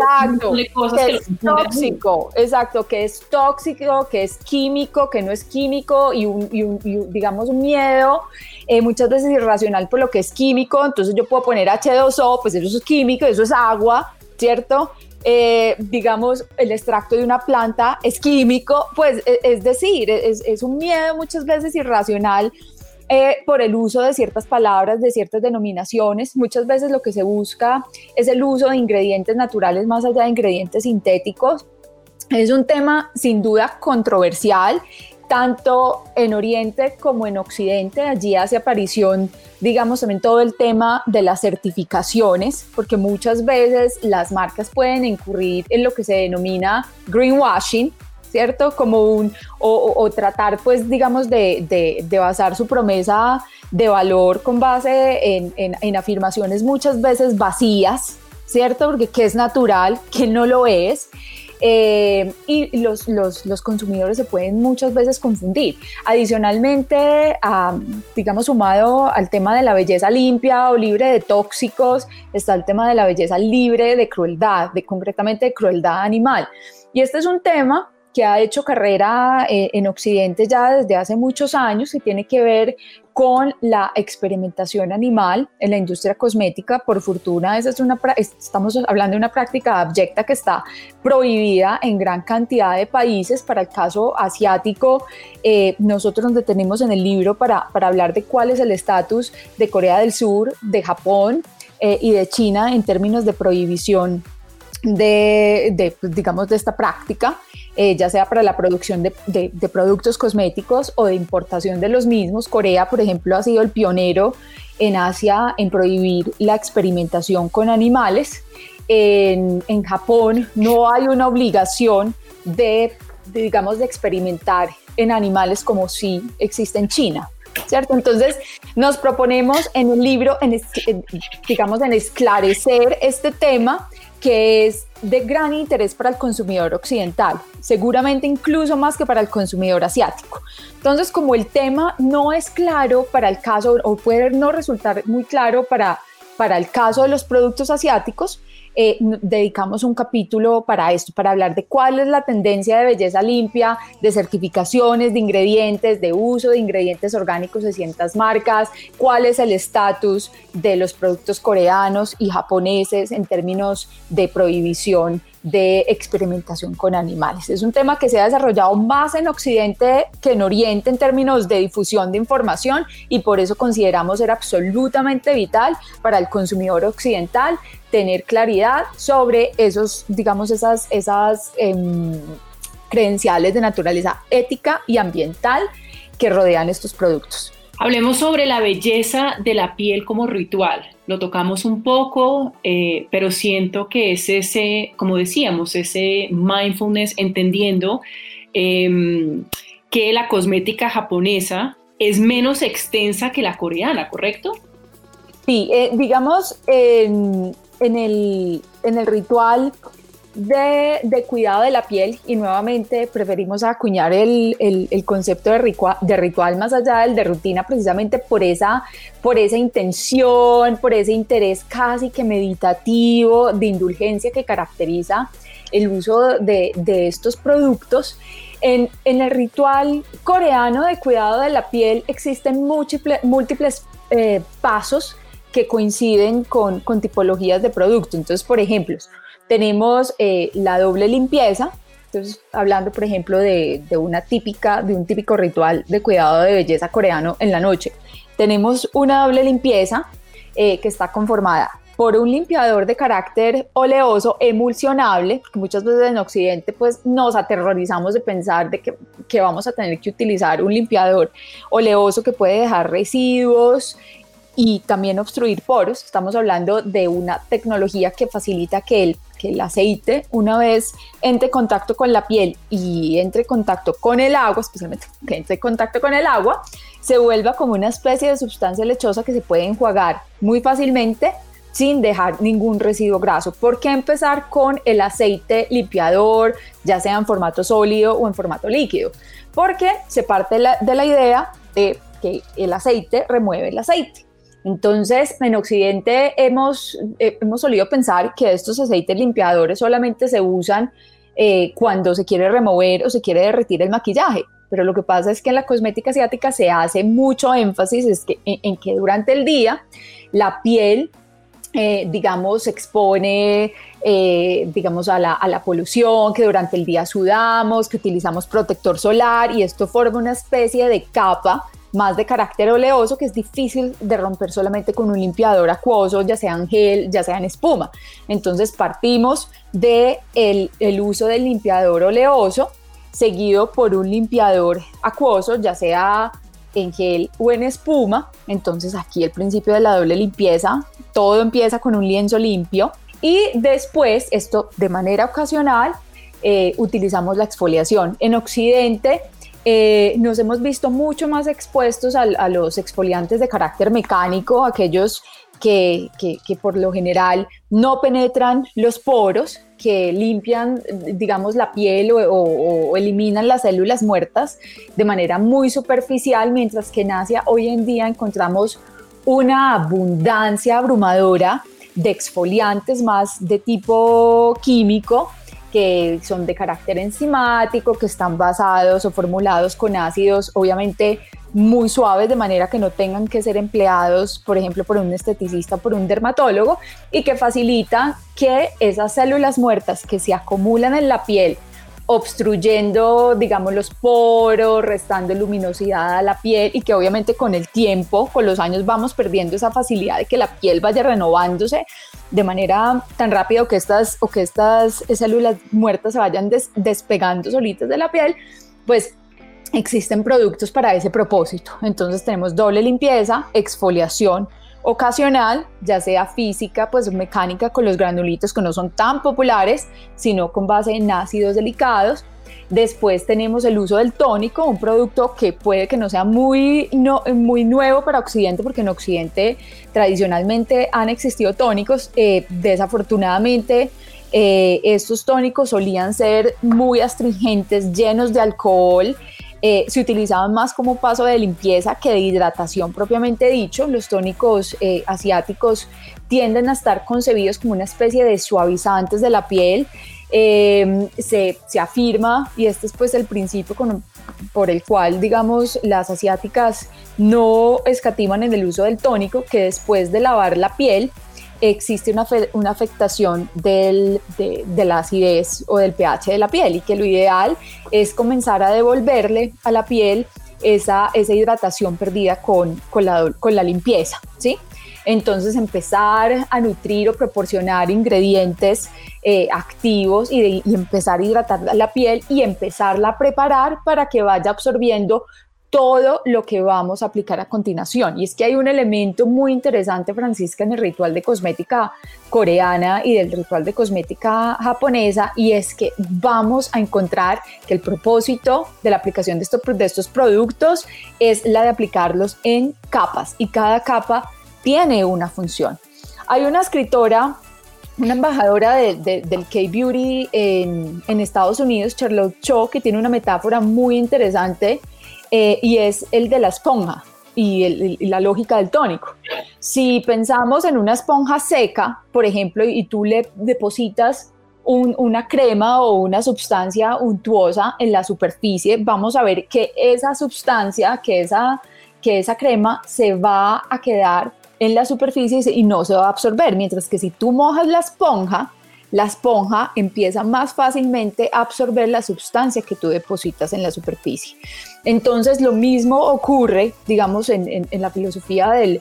cosas que, es tóxico, exacto, que es tóxico, que es químico, que no es químico y, un, digamos un miedo eh, muchas veces irracional por lo que es químico, entonces yo puedo poner H2O, pues eso es químico, eso es agua, ¿cierto? Eh, digamos, el extracto de una planta es químico, pues e, es, decir, es, un miedo muchas veces irracional eh, por el uso de ciertas palabras, de ciertas denominaciones. Muchas veces lo que se busca es el uso de ingredientes naturales más allá de ingredientes sintéticos. Es un tema sin duda controversial tanto en Oriente como en Occidente. Allí hace aparición, digamos, también todo el tema de las certificaciones, porque muchas veces las marcas pueden incurrir en lo que se denomina greenwashing, ¿cierto? Como un, o, tratar, pues, digamos, de, de, basar su promesa de valor con base en, en, afirmaciones muchas veces vacías, ¿cierto? Porque qué es natural, que no lo es. Eh, y los, los, los, consumidores se pueden muchas veces confundir. Adicionalmente, digamos, sumado al tema de la belleza limpia o libre de tóxicos, está el tema de la belleza libre de crueldad, de concretamente de crueldad animal. Y este es un tema que ha hecho carrera eh, en Occidente ya desde hace muchos años y tiene que ver con la experimentación animal en la industria cosmética. Por fortuna, esa es una, estamos hablando de una práctica abyecta que está prohibida en gran cantidad de países. Para el caso asiático, eh, nosotros nos detenemos en el libro para, para hablar de cuál es el estatus de Corea del Sur, de Japón eh, y de China en términos de prohibición de, pues, digamos, de esta práctica, eh, ya sea para la producción de, de, productos cosméticos o de importación de los mismos. Corea, por ejemplo, ha sido el pionero en Asia en prohibir la experimentación con animales. En, en Japón no hay una obligación de, digamos, de experimentar en animales como si existe en China. ¿Cierto? Entonces nos proponemos en un libro, en, digamos, en esclarecer este tema que es de gran interés para el consumidor occidental, seguramente incluso más que para el consumidor asiático. Entonces, como el tema no es claro para el caso, o puede no resultar muy claro para, para el caso de los productos asiáticos, eh, dedicamos un capítulo para esto, para hablar de cuál es la tendencia de belleza limpia, de certificaciones de ingredientes, de uso de ingredientes orgánicos de ciertas marcas, cuál es el estatus de los productos coreanos y japoneses en términos de prohibición de experimentación con animales. Es un tema que se ha desarrollado más en Occidente que en Oriente en términos de difusión de información y por eso consideramos ser absolutamente vital para el consumidor occidental tener claridad sobre esos, digamos, esas, esas em, credenciales de naturaleza ética y ambiental que rodean estos productos. Hablemos sobre la belleza de la piel como ritual. Lo tocamos un poco, eh, pero siento que es ese, como decíamos, ese mindfulness entendiendo em, que la cosmética japonesa es menos extensa que la coreana, ¿correcto? Sí, eh, digamos, en, el, en el ritual de, cuidado de la piel y nuevamente preferimos acuñar el, concepto de, de, ritual más allá del de rutina precisamente por esa, por esa intención, por ese interés casi que meditativo de indulgencia que caracteriza el uso de, estos productos. En, el ritual coreano de cuidado de la piel existen múltiples, múltiples eh, pasos que coinciden con, con tipologías de producto. Entonces, por ejemplo, tenemos eh, la doble limpieza, entonces hablando por ejemplo de, una típica, de un típico ritual de cuidado de belleza coreano en la noche. Tenemos una doble limpieza eh, que está conformada por un limpiador de carácter oleoso emulsionable, que muchas veces en Occidente pues nos aterrorizamos de pensar de que, que, vamos a tener que utilizar un limpiador oleoso que puede dejar residuos y también obstruir poros. Estamos hablando de una tecnología que facilita que el que el aceite, una vez entre contacto con la piel y entre contacto con el agua, especialmente que entre contacto con el agua, se vuelva como una especie de sustancia lechosa que se puede enjuagar muy fácilmente sin dejar ningún residuo graso. ¿Por qué empezar con el aceite limpiador, ya sea en formato sólido o en formato líquido? Porque se parte de la idea de que el aceite remueve el aceite. Entonces, en Occidente hemos, eh, hemos solido pensar que estos aceites limpiadores solamente se usan eh, cuando se quiere remover o se quiere derretir el maquillaje. Pero lo que pasa es que en la cosmética asiática se hace mucho énfasis es que, en, que durante el día la piel eh, digamos, se expone, digamos, a la, a la, polución, que durante el día sudamos, que utilizamos protector solar y esto forma una especie de capa más de carácter oleoso que es difícil de romper solamente con un limpiador acuoso, ya sea en gel, ya sea en espuma. Entonces partimos de el, el uso del limpiador oleoso seguido por un limpiador acuoso, ya sea en gel o en espuma. Entonces aquí el principio de la doble limpieza, todo empieza con un lienzo limpio y después, esto de manera ocasional, eh, utilizamos la exfoliación. En Occidente eh, nos hemos visto mucho más expuestos a, los exfoliantes de carácter mecánico, aquellos que, por lo general no penetran los poros, que limpian, digamos, la piel o, eliminan las células muertas de manera muy superficial, mientras que en Asia hoy en día encontramos una abundancia abrumadora de exfoliantes más de tipo químico que son de carácter enzimático, que están basados o formulados con ácidos obviamente muy suaves de manera que no tengan que ser empleados, por ejemplo, por un esteticista, por un dermatólogo, y que facilita que esas células muertas que se acumulan en la piel obstruyendo, digamos, los poros, restando luminosidad a la piel y que obviamente con el tiempo, con los años vamos perdiendo esa facilidad de que la piel vaya renovándose de manera tan rápida o que estas, o que estas células muertas se vayan despegando solitas de la piel, pues existen productos para ese propósito. Entonces tenemos doble limpieza, exfoliación, ocasional, ya sea física, pues mecánica con los granulitos que no son tan populares, sino con base en ácidos delicados. Después tenemos el uso del tónico, un producto que puede que no sea muy, no, muy nuevo para Occidente, porque en Occidente tradicionalmente han existido tónicos. Eh, desafortunadamente, eh, estos tónicos solían ser muy astringentes, llenos de alcohol eh, se utilizaban más como paso de limpieza que de hidratación propiamente dicho. Los tónicos asiáticos tienden a estar concebidos como una especie de suavizantes de la piel. Em, se, se, afirma, y este es pues el principio por el cual, digamos, las asiáticas no escatiman en el uso del tónico, que después de lavar la piel, existe una, una afectación del, de, la acidez o del pH de la piel y que lo ideal es comenzar a devolverle a la piel esa, esa hidratación perdida con, con, la, con la limpieza, ¿sí? Entonces empezar a nutrir o proporcionar ingredientes eh, activos y, y, empezar a hidratar la piel y empezarla a preparar para que vaya absorbiendo todo lo que vamos a aplicar a continuación. Y es que hay un elemento muy interesante, Francisca, en el ritual de cosmética coreana y del ritual de cosmética japonesa, y es que vamos a encontrar que el propósito de la aplicación de de estos productos es la de aplicarlos en capas, y cada capa tiene una función. Hay una escritora una embajadora del K-Beauty en, en, Estados Unidos, Charlotte Cho, que tiene una metáfora muy interesante eh, y es el de la esponja y, la lógica del tónico. Si pensamos en una esponja seca, por ejemplo, y tú le depositas una crema o una sustancia untuosa en la superficie, vamos a ver que esa sustancia, que esa, que esa crema se va a quedar en la superficie y no se va a absorber, mientras que si tú mojas la esponja, la esponja empieza más fácilmente a absorber la sustancia que tú depositas en la superficie. Entonces lo mismo ocurre, digamos, en, la filosofía del,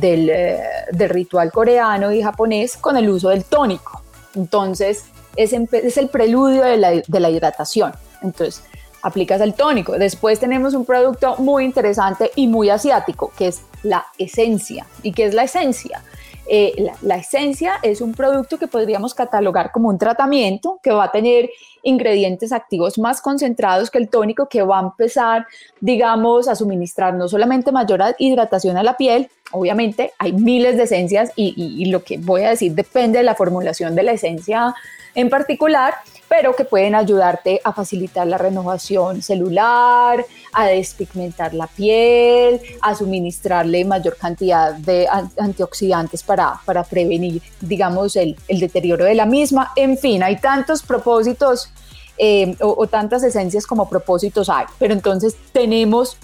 eh, del, ritual coreano y japonés con el uso del tónico. Entonces es, es el preludio de la, de la hidratación. Entonces aplicas el tónico. Después tenemos un producto muy interesante y muy asiático, que es la esencia. ¿Y qué es la esencia? Eh, la, esencia es un producto que podríamos catalogar como un tratamiento que va a tener ingredientes activos más concentrados que el tónico que va a empezar, digamos, a suministrar no solamente mayor hidratación a la piel, obviamente hay miles de esencias y lo que voy a decir depende de la formulación de la esencia en particular, pero que pueden ayudarte a facilitar la renovación celular, a despigmentar la piel, a suministrarle mayor cantidad de antioxidantes para, para prevenir, digamos, el, el, deterioro de la misma. En fin, hay tantos propósitos eh, o, o tantas esencias como propósitos hay, pero entonces tenemos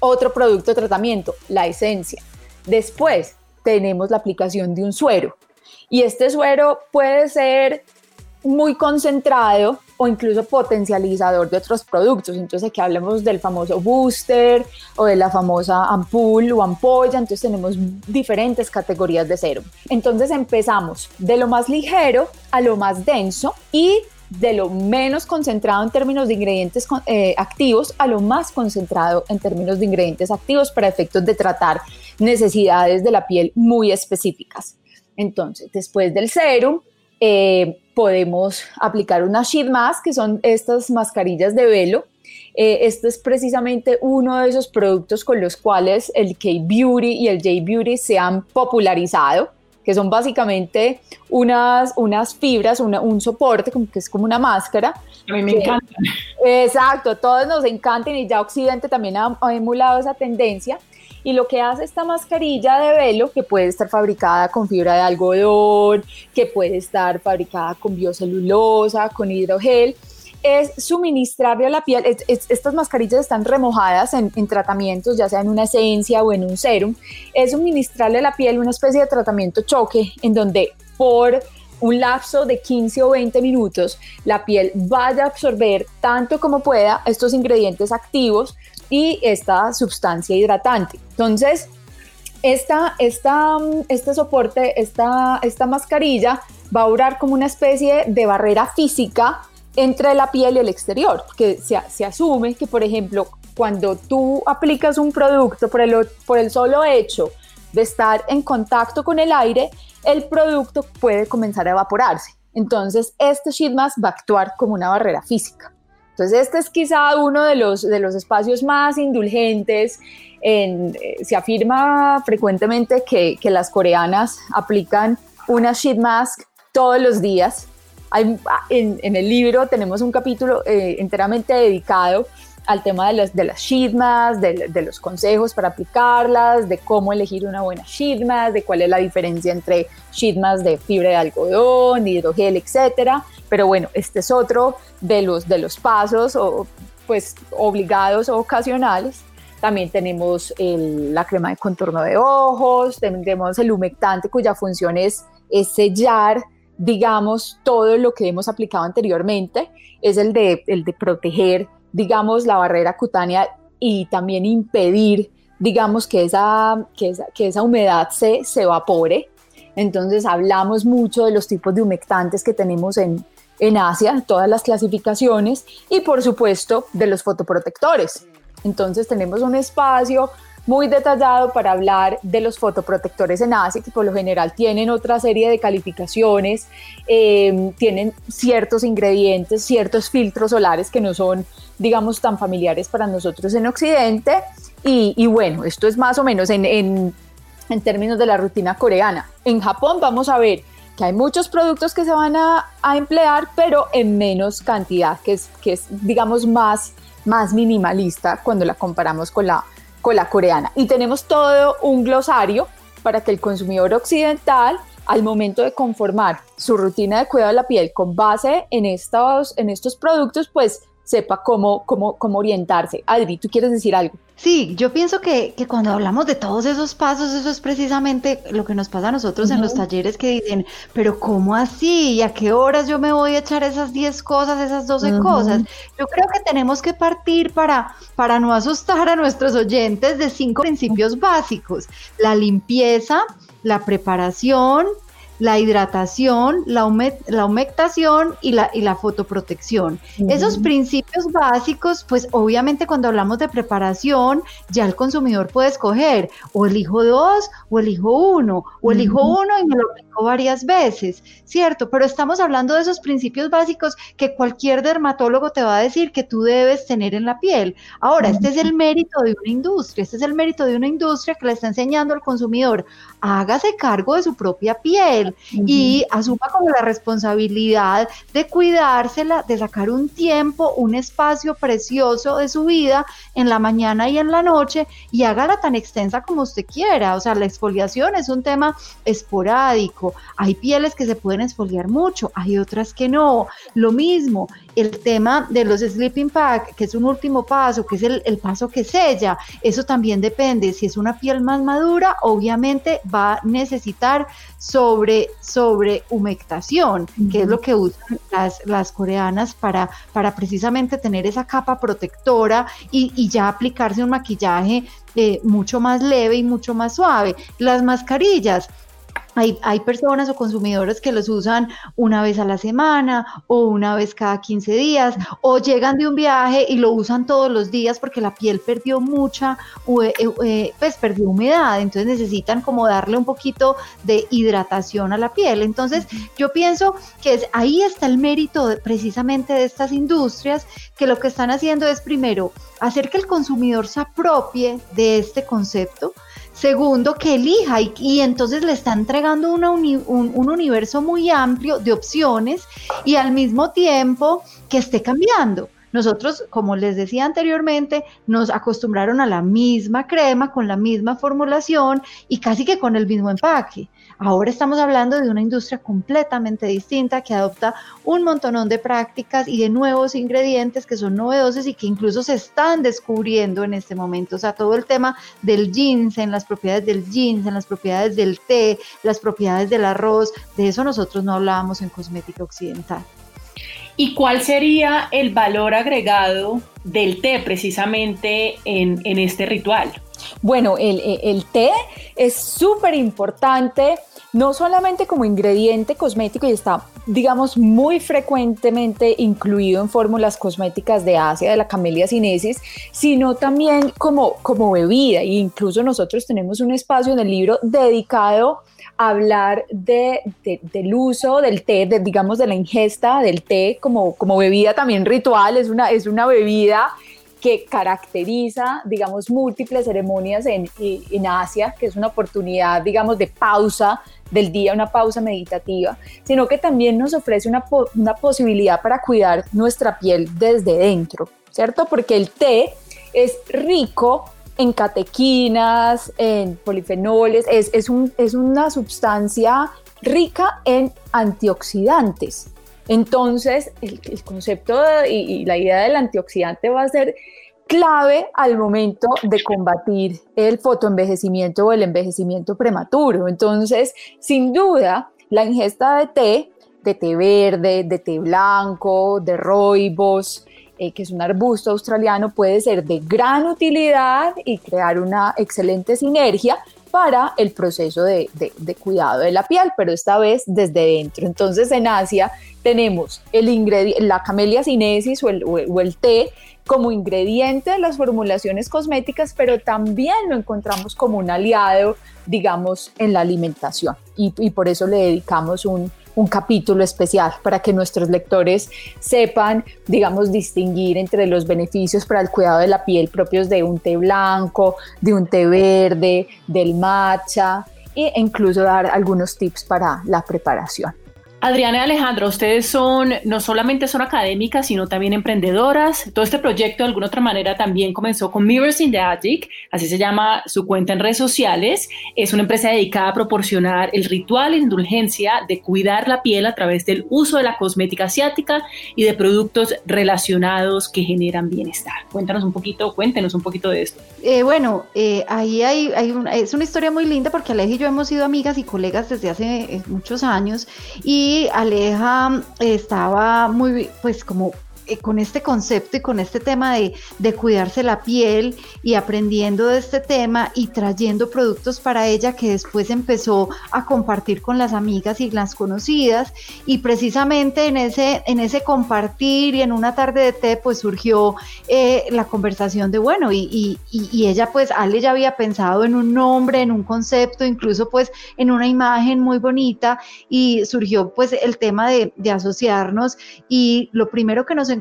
otro producto de tratamiento, la esencia. Después tenemos la aplicación de un suero. Y este suero puede ser muy concentrado o incluso potencializador de otros productos. Entonces aquí hablamos del famoso booster o de la famosa ampul o ampolla, entonces tenemos diferentes categorías de serum. Entonces empezamos de lo más ligero a lo más denso y de lo menos concentrado en términos de ingredientes eh, activos a lo más concentrado en términos de ingredientes activos para efectos de tratar necesidades de la piel muy específicas. Entonces, después del serum, eh, podemos aplicar una sheet mask, que son estas mascarillas de velo. Eh, este es precisamente uno de esos productos con los cuales el K-Beauty y el J-Beauty se han popularizado que son básicamente unas, unas fibras, un soporte, como que es como una máscara. A mí me encanta. Exacto, todos nos encantan y ya Occidente también ha, emulado esa tendencia. Y lo que hace esta mascarilla de velo, que puede estar fabricada con fibra de algodón, que puede estar fabricada con biocelulosa, con hidrogel, es suministrarle a la piel, estas mascarillas están remojadas en, tratamientos, ya sea en una esencia o en un serum, es suministrarle a la piel una especie de tratamiento choque en donde por un lapso de 15 o 20 minutos la piel vaya a absorber tanto como pueda estos ingredientes activos y esta sustancia hidratante. Entonces, esta, esta, este soporte, esta, esta mascarilla va a durar como una especie de barrera física entre la piel y el exterior, porque se, se asume que, por ejemplo, cuando tú aplicas un producto por el, por el solo hecho de estar en contacto con el aire, el producto puede comenzar a evaporarse. Entonces, este sheet mask va a actuar como una barrera física. Entonces, este es quizá uno de los, de los espacios más indulgentes. En, eh, se afirma frecuentemente que, que las coreanas aplican una sheet mask todos los días en, el libro tenemos un capítulo eh, enteramente dedicado al tema de, las de las de, de, los consejos para aplicarlas, de cómo elegir una buena sheet de cuál es la diferencia entre sheet de fibra de algodón, hidrogel, etcétera. Pero bueno, este es otro de los, de los pasos o, pues, obligados o ocasionales. También tenemos la crema de contorno de ojos, tenemos el humectante cuya función es, es sellar digamos, todo lo que hemos aplicado anteriormente, es el de, el de proteger, digamos, la barrera cutánea y también impedir, digamos, que esa, que que esa humedad se, se evapore. Entonces hablamos mucho de los tipos de humectantes que tenemos en, en Asia, todas las clasificaciones, y por supuesto de los fotoprotectores. Entonces tenemos un espacio muy detallado para hablar de los fotoprotectores en Asia, que por lo general tienen otra serie de calificaciones, em, tienen ciertos ingredientes, ciertos filtros solares que no son, digamos, tan familiares para nosotros en Occidente. Y, bueno, esto es más o menos en, en, en términos de la rutina coreana. En Japón vamos a ver que hay muchos productos que se van a, a, emplear, pero en menos cantidad, que es, que es digamos, más, más minimalista cuando la comparamos con la, con la coreana. Y tenemos todo un glosario para que el consumidor occidental, al momento de conformar su rutina de cuidado de la piel con base en estos, en estos productos, pues sepa cómo, cómo, cómo orientarse. Adri, ¿tú quieres decir algo? Sí, yo pienso que, que, cuando hablamos de todos esos pasos, eso es precisamente lo que nos pasa a nosotros en los talleres que dicen, pero ¿cómo así? ¿Y a qué horas yo me voy a echar esas 10 cosas, esas 12 cosas? Yo creo que tenemos que partir para, para no asustar a nuestros oyentes de cinco principios básicos. La limpieza, la preparación, la hidratación, la, la humectación y la, y la fotoprotección. Esos principios básicos, pues obviamente cuando hablamos de preparación, ya el consumidor puede escoger o elijo dos o elijo uno, o elijo uno y me lo aplico varias veces, ¿cierto? Pero estamos hablando de esos principios básicos que cualquier dermatólogo te va a decir que tú debes tener en la piel. Ahora, este es el mérito de una industria, este es el mérito de una industria que le está enseñando al consumidor, hágase cargo de su propia piel y asuma como la responsabilidad de cuidársela, de sacar un tiempo, un espacio precioso de su vida en la mañana y en la noche y hágala tan extensa como usted quiera. O sea, la exfoliación es un tema esporádico. Hay pieles que se pueden exfoliar mucho, hay otras que no. Lo mismo, el tema de los sleeping pack, que es un último paso, que es el, el paso que sella, eso también depende. Si es una piel más madura, obviamente va a necesitar sobre, sobre humectación, que es lo que usan las, las coreanas para, para precisamente tener esa capa protectora y, y ya aplicarse un maquillaje eh, mucho más leve y mucho más suave. Las mascarillas, hay, personas o consumidores que los usan una vez a la semana o una vez cada 15 días o llegan de un viaje y lo usan todos los días porque la piel perdió mucha, eh, pues perdió humedad, entonces necesitan como darle un poquito de hidratación a la piel. Entonces yo pienso que es, ahí está el mérito precisamente de estas industrias que lo que están haciendo es primero hacer que el consumidor se apropie de este concepto, Segundo, que elija y, entonces le está entregando un, un, universo muy amplio de opciones y al mismo tiempo que esté cambiando. Nosotros, como les decía anteriormente, nos acostumbraron a la misma crema, con la misma formulación y casi que con el mismo empaque. Ahora estamos hablando de una industria completamente distinta que adopta un montonón de prácticas y de nuevos ingredientes que son novedosos y que incluso se están descubriendo en este momento. O sea, todo el tema del jeans, en las propiedades del jeans, en las propiedades del té, las propiedades del arroz, de eso nosotros no hablábamos en cosmética occidental. ¿Y cuál sería el valor agregado del té precisamente en, este ritual? Bueno, el, el té es súper importante no solamente como ingrediente cosmético y está, digamos, muy frecuentemente incluido en fórmulas cosméticas de Asia, de la Camellia sinensis, sino también como, como bebida. E incluso nosotros tenemos un espacio en el libro dedicado a hablar de, del uso del té, digamos, de la ingesta del té como, como bebida también ritual, es una, es una bebida que caracteriza, digamos, múltiples ceremonias en, en, Asia, que es una oportunidad, digamos, de pausa del día, una pausa meditativa, sino que también nos ofrece una, una posibilidad para cuidar nuestra piel desde dentro, ¿cierto? Porque el té es rico en catequinas, en polifenoles, es, es, un, es una sustancia rica en antioxidantes. Entonces, el, concepto y, la idea del antioxidante va a ser clave al momento de combatir el fotoenvejecimiento o el envejecimiento prematuro. Entonces, sin duda, la ingesta de té, de té verde, de té blanco, de roibos, eh, que es un arbusto australiano, puede ser de gran utilidad y crear una excelente sinergia para el proceso de, cuidado de la piel, pero esta vez desde dentro. Entonces en Asia tenemos el la camelia sinensis o el, o el té como ingrediente de las formulaciones cosméticas, pero también lo encontramos como un aliado, digamos, en la alimentación. Y, por eso le dedicamos un, un capítulo especial para que nuestros lectores sepan, digamos, distinguir entre los beneficios para el cuidado de la piel propios de un té blanco, de un té verde, del matcha e incluso dar algunos tips para la preparación. Adriana y Alejandro, ustedes son, no solamente son académicas, sino también emprendedoras. Todo este proyecto de alguna otra manera también comenzó con Mirrors in the Attic, así se llama su cuenta en redes sociales. Es una empresa dedicada a proporcionar el ritual e indulgencia de cuidar la piel a través del uso de la cosmética asiática y de productos relacionados que generan bienestar. Cuéntanos un poquito, cuéntenos un poquito de esto. Eh, bueno, eh, ahí hay, hay es una historia muy linda porque Aleja y yo hemos sido amigas y colegas desde hace eh, muchos años y Aleja estaba muy, pues como eh, con este concepto y con este tema de, de, cuidarse la piel y aprendiendo de este tema y trayendo productos para ella que después empezó a compartir con las amigas y las conocidas. Y precisamente en ese, en ese compartir y en una tarde de té pues surgió eh, la conversación de bueno y, y, y, ella pues Ale ya había pensado en un nombre, en un concepto, incluso pues en una imagen muy bonita y surgió pues el tema de, de asociarnos. Y lo primero que nos encontramos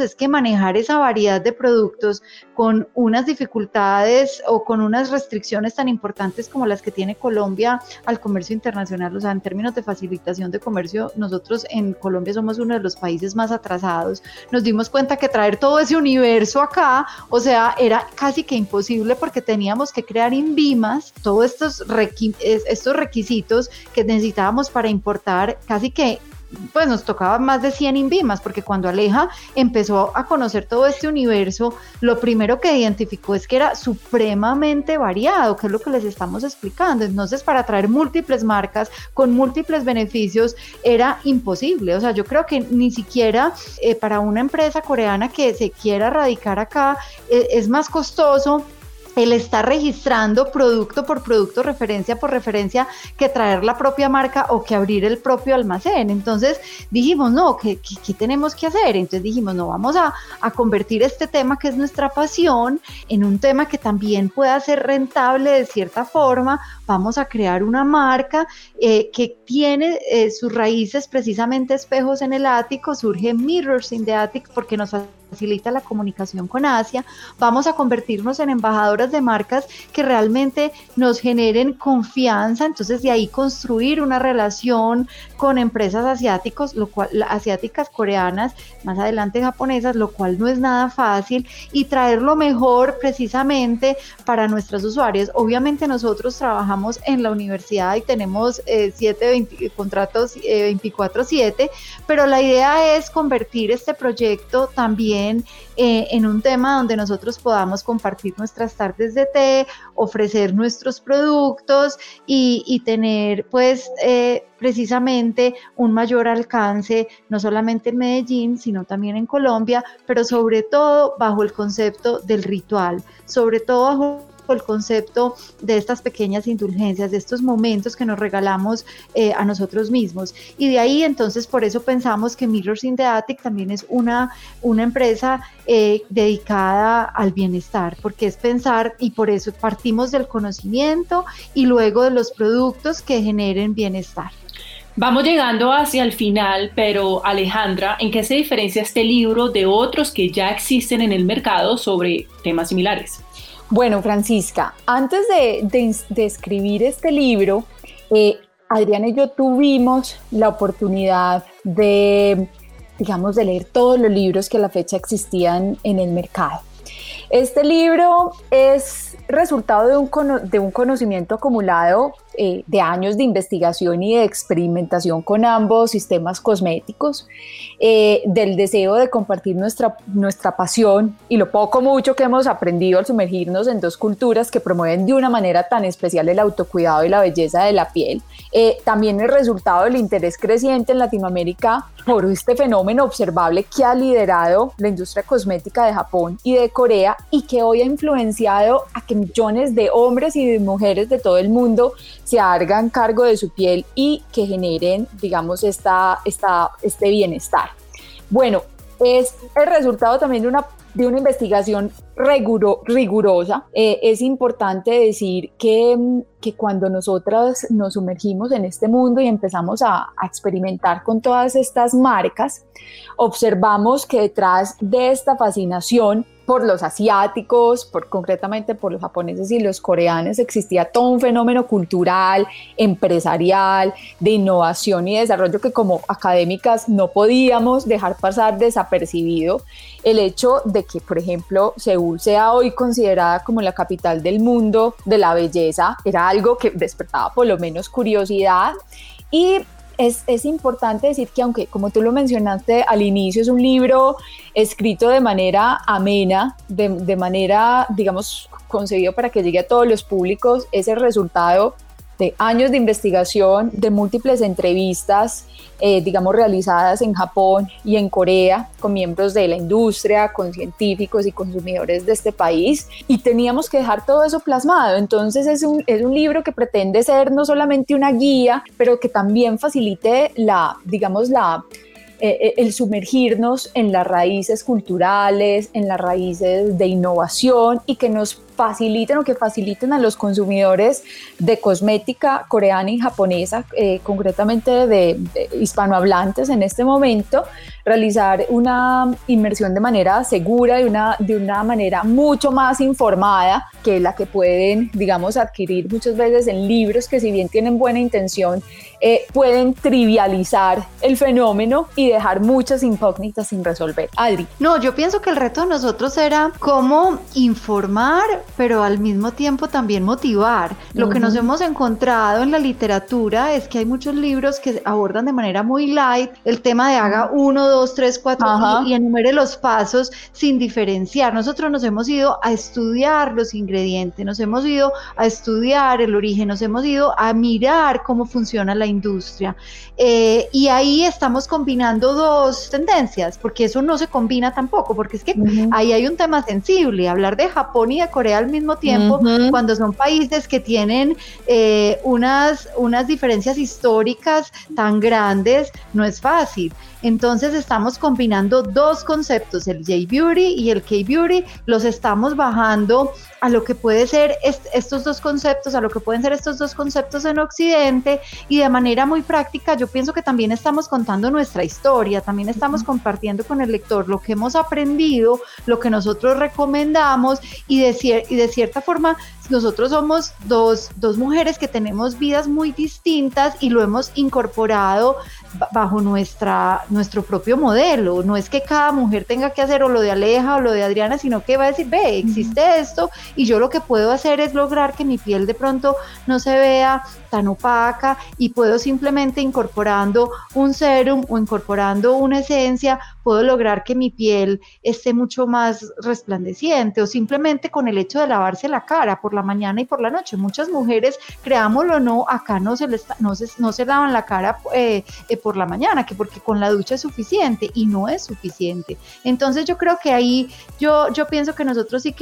es que manejar esa variedad de productos con unas dificultades o con unas restricciones tan importantes como las que tiene Colombia al comercio internacional, o sea, en términos de facilitación de comercio, nosotros en Colombia somos uno de los países más atrasados. Nos dimos cuenta que traer todo ese universo acá, o sea, era casi que imposible porque teníamos que crear INVIMAS, todos estos, estos requisitos que necesitábamos para importar casi que pues nos tocaba más de 100 INVIMAS, porque cuando Aleja empezó a conocer todo este universo, lo primero que identificó es que era supremamente variado, que es lo que les estamos explicando. Entonces, para traer múltiples marcas con múltiples beneficios era imposible. O sea, yo creo que ni siquiera eh, para una empresa coreana que se quiera radicar acá eh, es más costoso el estar registrando producto por producto, referencia por referencia, que traer la propia marca o que abrir el propio almacén. Entonces dijimos, no, ¿qué, qué, tenemos que hacer? Entonces dijimos, no, vamos a, convertir este tema que es nuestra pasión en un tema que también pueda ser rentable de cierta forma. Vamos a crear una marca eh, que tiene eh, sus raíces precisamente espejos en el ático, surge Mirrors in the Attic porque nos facilita la comunicación con Asia, vamos a convertirnos en embajadoras de marcas que realmente nos generen confianza, entonces de ahí construir una relación con empresas asiáticos, lo cual, asiáticas coreanas, más adelante japonesas, lo cual no es nada fácil y traer lo mejor precisamente para nuestros usuarios. Obviamente nosotros trabajamos en la universidad y tenemos eh, siete contratos 24/7, eh, pero la idea es convertir este proyecto también eh, en un tema donde nosotros podamos compartir nuestras tardes de té, ofrecer nuestros productos y, tener pues eh, precisamente un mayor alcance, no solamente en Medellín, sino también en Colombia, pero sobre todo bajo el concepto del ritual, sobre todo bajo el concepto de estas pequeñas indulgencias, de estos momentos que nos regalamos eh, a nosotros mismos. Y de ahí entonces por eso pensamos que Mirrors in the Attic también es una, una empresa eh, dedicada al bienestar, porque es pensar y por eso partimos del conocimiento y luego de los productos que generen bienestar. Vamos llegando hacia el final, pero Alejandra, ¿en qué se diferencia este libro de otros que ya existen en el mercado sobre temas similares? Bueno, Francisca, antes de, escribir este libro, eh, Adriana y yo tuvimos la oportunidad de, digamos, de leer todos los libros que a la fecha existían en el mercado. Este libro es resultado de un, de un conocimiento acumulado eh, de años de investigación y de experimentación con ambos sistemas cosméticos, eh, del deseo de compartir nuestra, nuestra pasión y lo poco mucho que hemos aprendido al sumergirnos en dos culturas que promueven de una manera tan especial el autocuidado y la belleza de la piel. Eh, también el resultado del interés creciente en Latinoamérica por este fenómeno observable que ha liderado la industria cosmética de Japón y de Corea y que hoy ha influenciado a que millones de hombres y de mujeres de todo el mundo se hagan cargo de su piel y que generen, digamos, esta, esta, este bienestar. Bueno, es el resultado también de una, de una investigación rigurosa. Eh, es importante decir que, que, cuando nosotras nos sumergimos en este mundo y empezamos a, a experimentar con todas estas marcas, observamos que detrás de esta fascinación por los asiáticos, por concretamente por los japoneses y los coreanos, existía todo un fenómeno cultural, empresarial, de innovación y desarrollo que como académicas no podíamos dejar pasar desapercibido. El hecho de que, por ejemplo, Seúl sea hoy considerada como la capital del mundo de la belleza era algo que despertaba por lo menos curiosidad. Y es, importante decir que aunque, como tú lo mencionaste al inicio, es un libro escrito de manera amena, de, de manera, digamos, concebido para que llegue a todos los públicos, es el resultado de años de investigación, de múltiples entrevistas, eh, digamos, realizadas en Japón y en Corea con miembros de la industria, con científicos y consumidores de este país, y teníamos que dejar todo eso plasmado. Entonces es un, es un libro que pretende ser no solamente una guía, pero que también facilite la, digamos, la eh, eh, el sumergirnos en las raíces culturales, en las raíces de innovación y que nos faciliten o que faciliten a los consumidores de cosmética coreana y japonesa, eh, concretamente de, hispanohablantes en este momento, realizar una inmersión de manera segura y una, de una manera mucho más informada que la que pueden, digamos, adquirir muchas veces en libros que si bien tienen buena intención, eh, pueden trivializar el fenómeno y dejar muchas incógnitas sin resolver. Adri. No, yo pienso que el reto de nosotros era cómo informar pero al mismo tiempo también motivar. Lo que nos hemos encontrado en la literatura es que hay muchos libros que abordan de manera muy light el tema de haga uno, dos, tres, cuatro y, enumere los pasos sin diferenciar. Nosotros nos hemos ido a estudiar los ingredientes, nos hemos ido a estudiar el origen, nos hemos ido a mirar cómo funciona la industria. Eh, y ahí estamos combinando dos tendencias, porque eso no se combina tampoco, porque es que ahí hay un tema sensible. Hablar de Japón y de Corea al mismo tiempo, cuando son países que tienen eh, unas, unas diferencias históricas tan grandes, no es fácil. Entonces estamos combinando dos conceptos, el J-Beauty y el K-Beauty, los estamos bajando a lo que puede ser estos dos conceptos, a lo que pueden ser estos dos conceptos en Occidente. Y de manera muy práctica yo pienso que también estamos contando nuestra historia, también estamos compartiendo con el lector lo que hemos aprendido, lo que nosotros recomendamos y de, y de cierta forma nosotros somos dos, dos mujeres que tenemos vidas muy distintas y lo hemos incorporado bajo nuestra, nuestro propio modelo. No es que cada mujer tenga que hacer o lo de Aleja o lo de Adriana, sino que va a decir, ve, existe esto y yo lo que puedo hacer es lograr que mi piel de pronto no se vea tan opaca y puedo simplemente incorporando un serum o incorporando una esencia, puedo lograr que mi piel esté mucho más resplandeciente o simplemente con el hecho de lavarse la cara por la mañana y por la noche. Muchas mujeres, creámoslo o no, acá no se, les, no se, no se lavan la cara eh, eh, por la mañana, que porque con la ducha es suficiente y no es suficiente. Entonces yo creo que ahí yo, yo pienso que nosotros sí,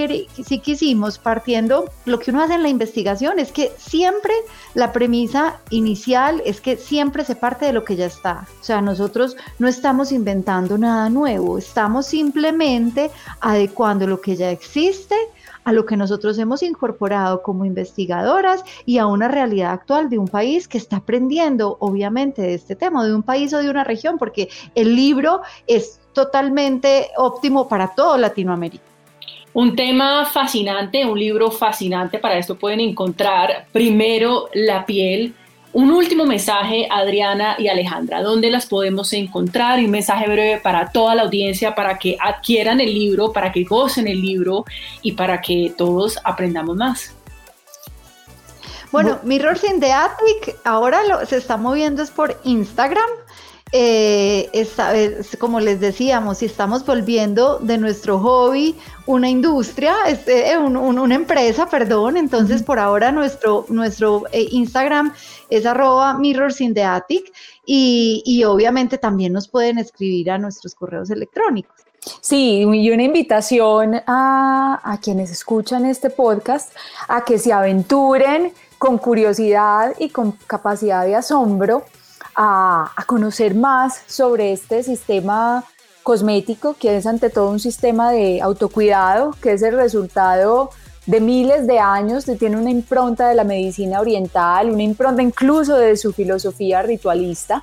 sí quisimos, partiendo, lo que uno hace en la investigación es que siempre la premisa inicial es que siempre se parte de lo que ya está. O sea, nosotros no estamos inventando nada nuevo, estamos simplemente adecuando lo que ya existe a lo que nosotros hemos incorporado como investigadoras y a una realidad actual de un país que está aprendiendo, obviamente, de este tema, de un país o de una región, porque el libro es totalmente óptimo para todo Latinoamérica. Un tema fascinante, un libro fascinante, para esto pueden encontrar primero la piel un último mensaje, Adriana y Alejandra, ¿dónde las podemos encontrar? un mensaje breve para toda la audiencia, para que adquieran el libro, para que gocen el libro y para que todos aprendamos más. Bueno, Mirrors in the Attic ahora lo, se está moviendo es por Instagram. Eh, como les decíamos, si estamos volviendo de nuestro hobby una industria, este, una empresa, perdón, entonces por ahora nuestro, nuestro eh, Instagram es arroba mirrors in the attic y, y obviamente también nos pueden escribir a nuestros correos electrónicos. Sí, y una invitación a, a, quienes escuchan este podcast a que se aventuren con curiosidad y con capacidad de asombro a, conocer más sobre este sistema cosmético, que es ante todo un sistema de autocuidado, que es el resultado de miles de años, que tiene una impronta de la medicina oriental, una impronta incluso de su filosofía ritualista,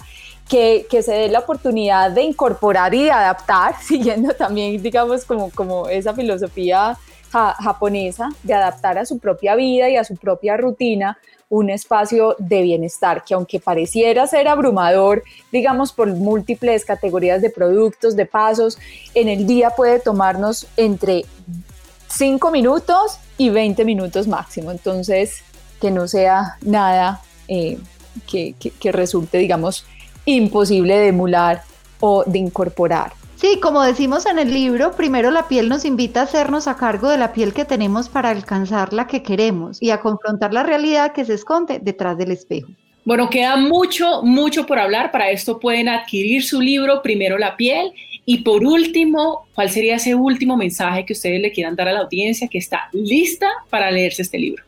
que, que, se dé la oportunidad de incorporar y de adaptar, siguiendo también, digamos, como, como esa filosofía japonesa, de adaptar a su propia vida y a su propia rutina un espacio de bienestar que aunque pareciera ser abrumador, digamos, por múltiples categorías de productos, de pasos, en el día puede tomarnos entre 5 minutos y 20 minutos máximo. Entonces, que no sea nada eh, que, que resulte, digamos, imposible de emular o de incorporar. Sí, como decimos en el libro, primero la piel nos invita a hacernos a cargo de la piel que tenemos para alcanzar la que queremos y a confrontar la realidad que se esconde detrás del espejo. Bueno, queda mucho, mucho por hablar. Para esto pueden adquirir su libro, primero la piel. Y por último, ¿cuál sería ese último mensaje que ustedes le quieran dar a la audiencia que está lista para leerse este libro?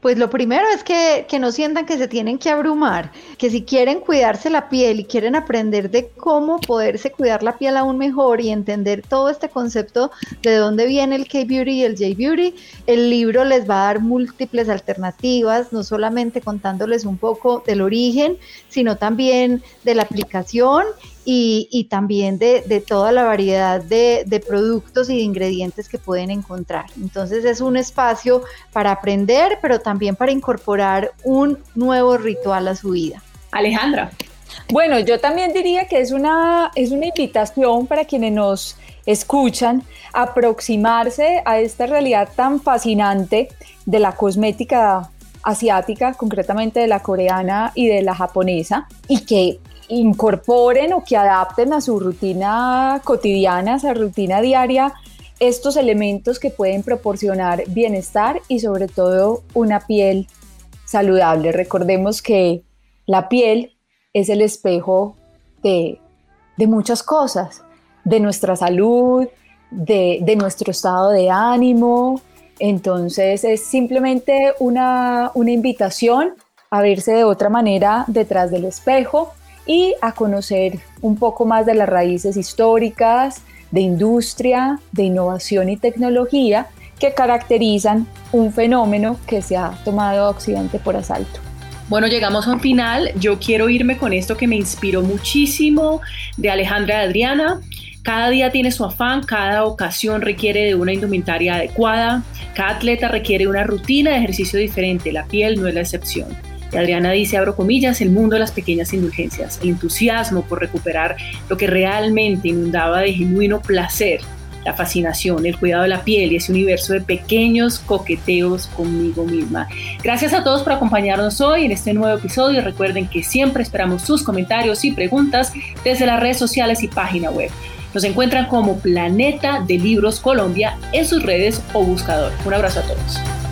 Pues lo primero es que, no sientan que se tienen que abrumar, que si quieren cuidarse la piel y quieren aprender de cómo poderse cuidar la piel aún mejor y entender todo este concepto de dónde viene el K-Beauty y el J-Beauty, el libro les va a dar múltiples alternativas, no solamente contándoles un poco del origen, sino también de la aplicación y, también de, toda la variedad de, de, productos y de ingredientes que pueden encontrar. Entonces es un espacio para aprender, pero también para incorporar un nuevo ritual a su vida. Alejandra. Bueno, yo también diría que es una, es una invitación para quienes nos escuchan aproximarse a esta realidad tan fascinante de la cosmética asiática, concretamente de la coreana y de la japonesa, y que incorporen o que adapten a su rutina cotidiana, a su rutina diaria, estos elementos que pueden proporcionar bienestar y sobre todo una piel saludable. Recordemos que la piel es el espejo de, muchas cosas, de nuestra salud, de, nuestro estado de ánimo, Entonces es simplemente una, una invitación a verse de otra manera detrás del espejo y a conocer un poco más de las raíces históricas, de industria, de innovación y tecnología que caracterizan un fenómeno que se ha tomado a Occidente por asalto. Bueno, llegamos a un final. Yo quiero irme con esto que me inspiró muchísimo de Alejandra Adriana. Cada día tiene su afán, cada ocasión requiere de una indumentaria adecuada, cada atleta requiere una rutina de ejercicio diferente, la piel no es la excepción. Y Adriana dice, abro comillas, el mundo de las pequeñas indulgencias, el entusiasmo por recuperar lo que realmente inundaba de genuino placer, la fascinación, el cuidado de la piel y ese universo de pequeños coqueteos conmigo misma. Gracias a todos por acompañarnos hoy en este nuevo episodio. Recuerden que siempre esperamos sus comentarios y preguntas desde las redes sociales y página web. Nos encuentran como Planeta de Libros Colombia en sus redes o buscador. Un abrazo a todos.